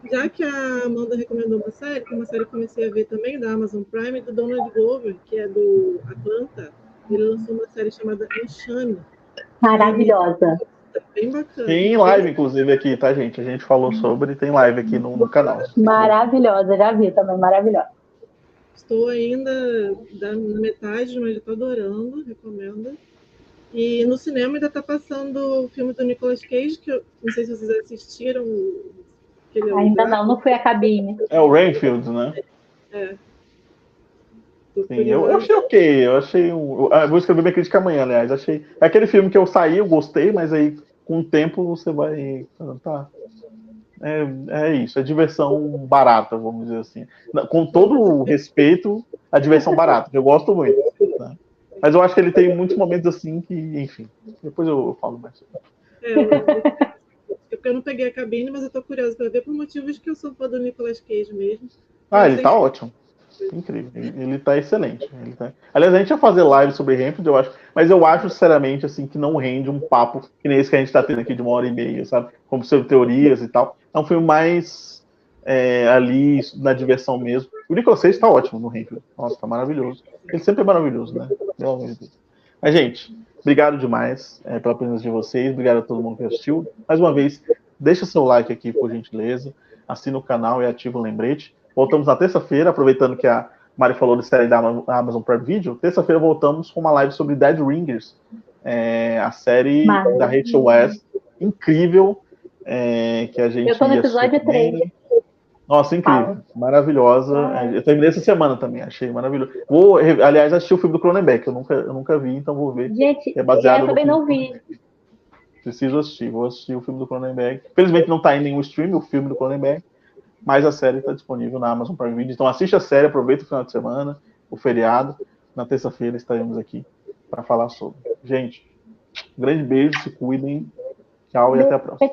já que a Amanda recomendou uma série, que uma série que eu comecei a ver também da Amazon Prime, do Donald Glover, que é do Atlanta, ele lançou uma série chamada Enxame. Maravilhosa. É bem bacana. Tem live, inclusive, aqui, tá, gente? A gente falou sobre, tem live aqui no, no canal. Maravilhosa, já vi também, maravilhosa. Estou ainda da, na metade, mas estou adorando, recomendo. E no cinema ainda está passando o filme do Nicolas Cage, que eu não sei se vocês assistiram. aquele Ainda lugar. não, não fui a cabine. É o Rainfield, né? É. Sim, eu, eu achei ok. Eu achei. Um, ah, vou escrever minha crítica amanhã, aliás. Achei. É aquele filme que eu saí, eu gostei, mas aí com o tempo você vai. Tá. É, é isso, é diversão barata, vamos dizer assim. Com todo o respeito, a diversão barata, que eu gosto muito. né? Mas eu acho que ele tem muitos momentos assim que, enfim. Depois eu, eu falo mais. É, eu- é porque eu não peguei a cabine, mas eu tô curiosa para ver por motivos que eu sou fã do Nicolas Cage mesmo. Ah, ele tá ótimo. Incrível. Ele, tá excelente. Ele tá... Aliás, a gente ia fazer live sobre Rampage, eu acho. Mas eu acho, sinceramente, assim, que não rende um papo que nem esse que a gente tá tendo aqui de uma hora e meia, sabe? Como sobre teorias e tal. É um filme mais é, ali na diversão mesmo. O Nicolas Cage tá ótimo no Rampage. Nossa, tá maravilhoso. Ele sempre é maravilhoso, né? Pelo amor de Deus. Mas, gente, obrigado demais é, pela presença de vocês. Obrigado a todo mundo que assistiu. Mais uma vez, deixa seu like aqui, por gentileza. Assina o canal e ativa o lembrete. Voltamos na terça-feira, aproveitando que a Mari falou de série da Ama- Amazon Prime Video. Terça-feira voltamos com uma live sobre Dead Ringers, é, a série Maravilha. da Rachel West, incrível, é, que a gente. Eu tô no episódio também. 3. Nossa, incrível, maravilhosa. Eu terminei essa semana também, achei maravilhoso. Vou, aliás, assistir o filme do Cronenberg, eu nunca, eu nunca vi, então vou ver. Gente, É baseado eu também não vi. Preciso assistir, vou assistir o filme do Cronenberg. Felizmente não tá em nenhum stream o filme do Cronenberg, mas a série está disponível na Amazon Prime Video. Então assiste a série, aproveita o final de semana, o feriado. Na terça-feira estaremos aqui para falar sobre. Gente, um grande beijo, se cuidem. Tchau e até a próxima.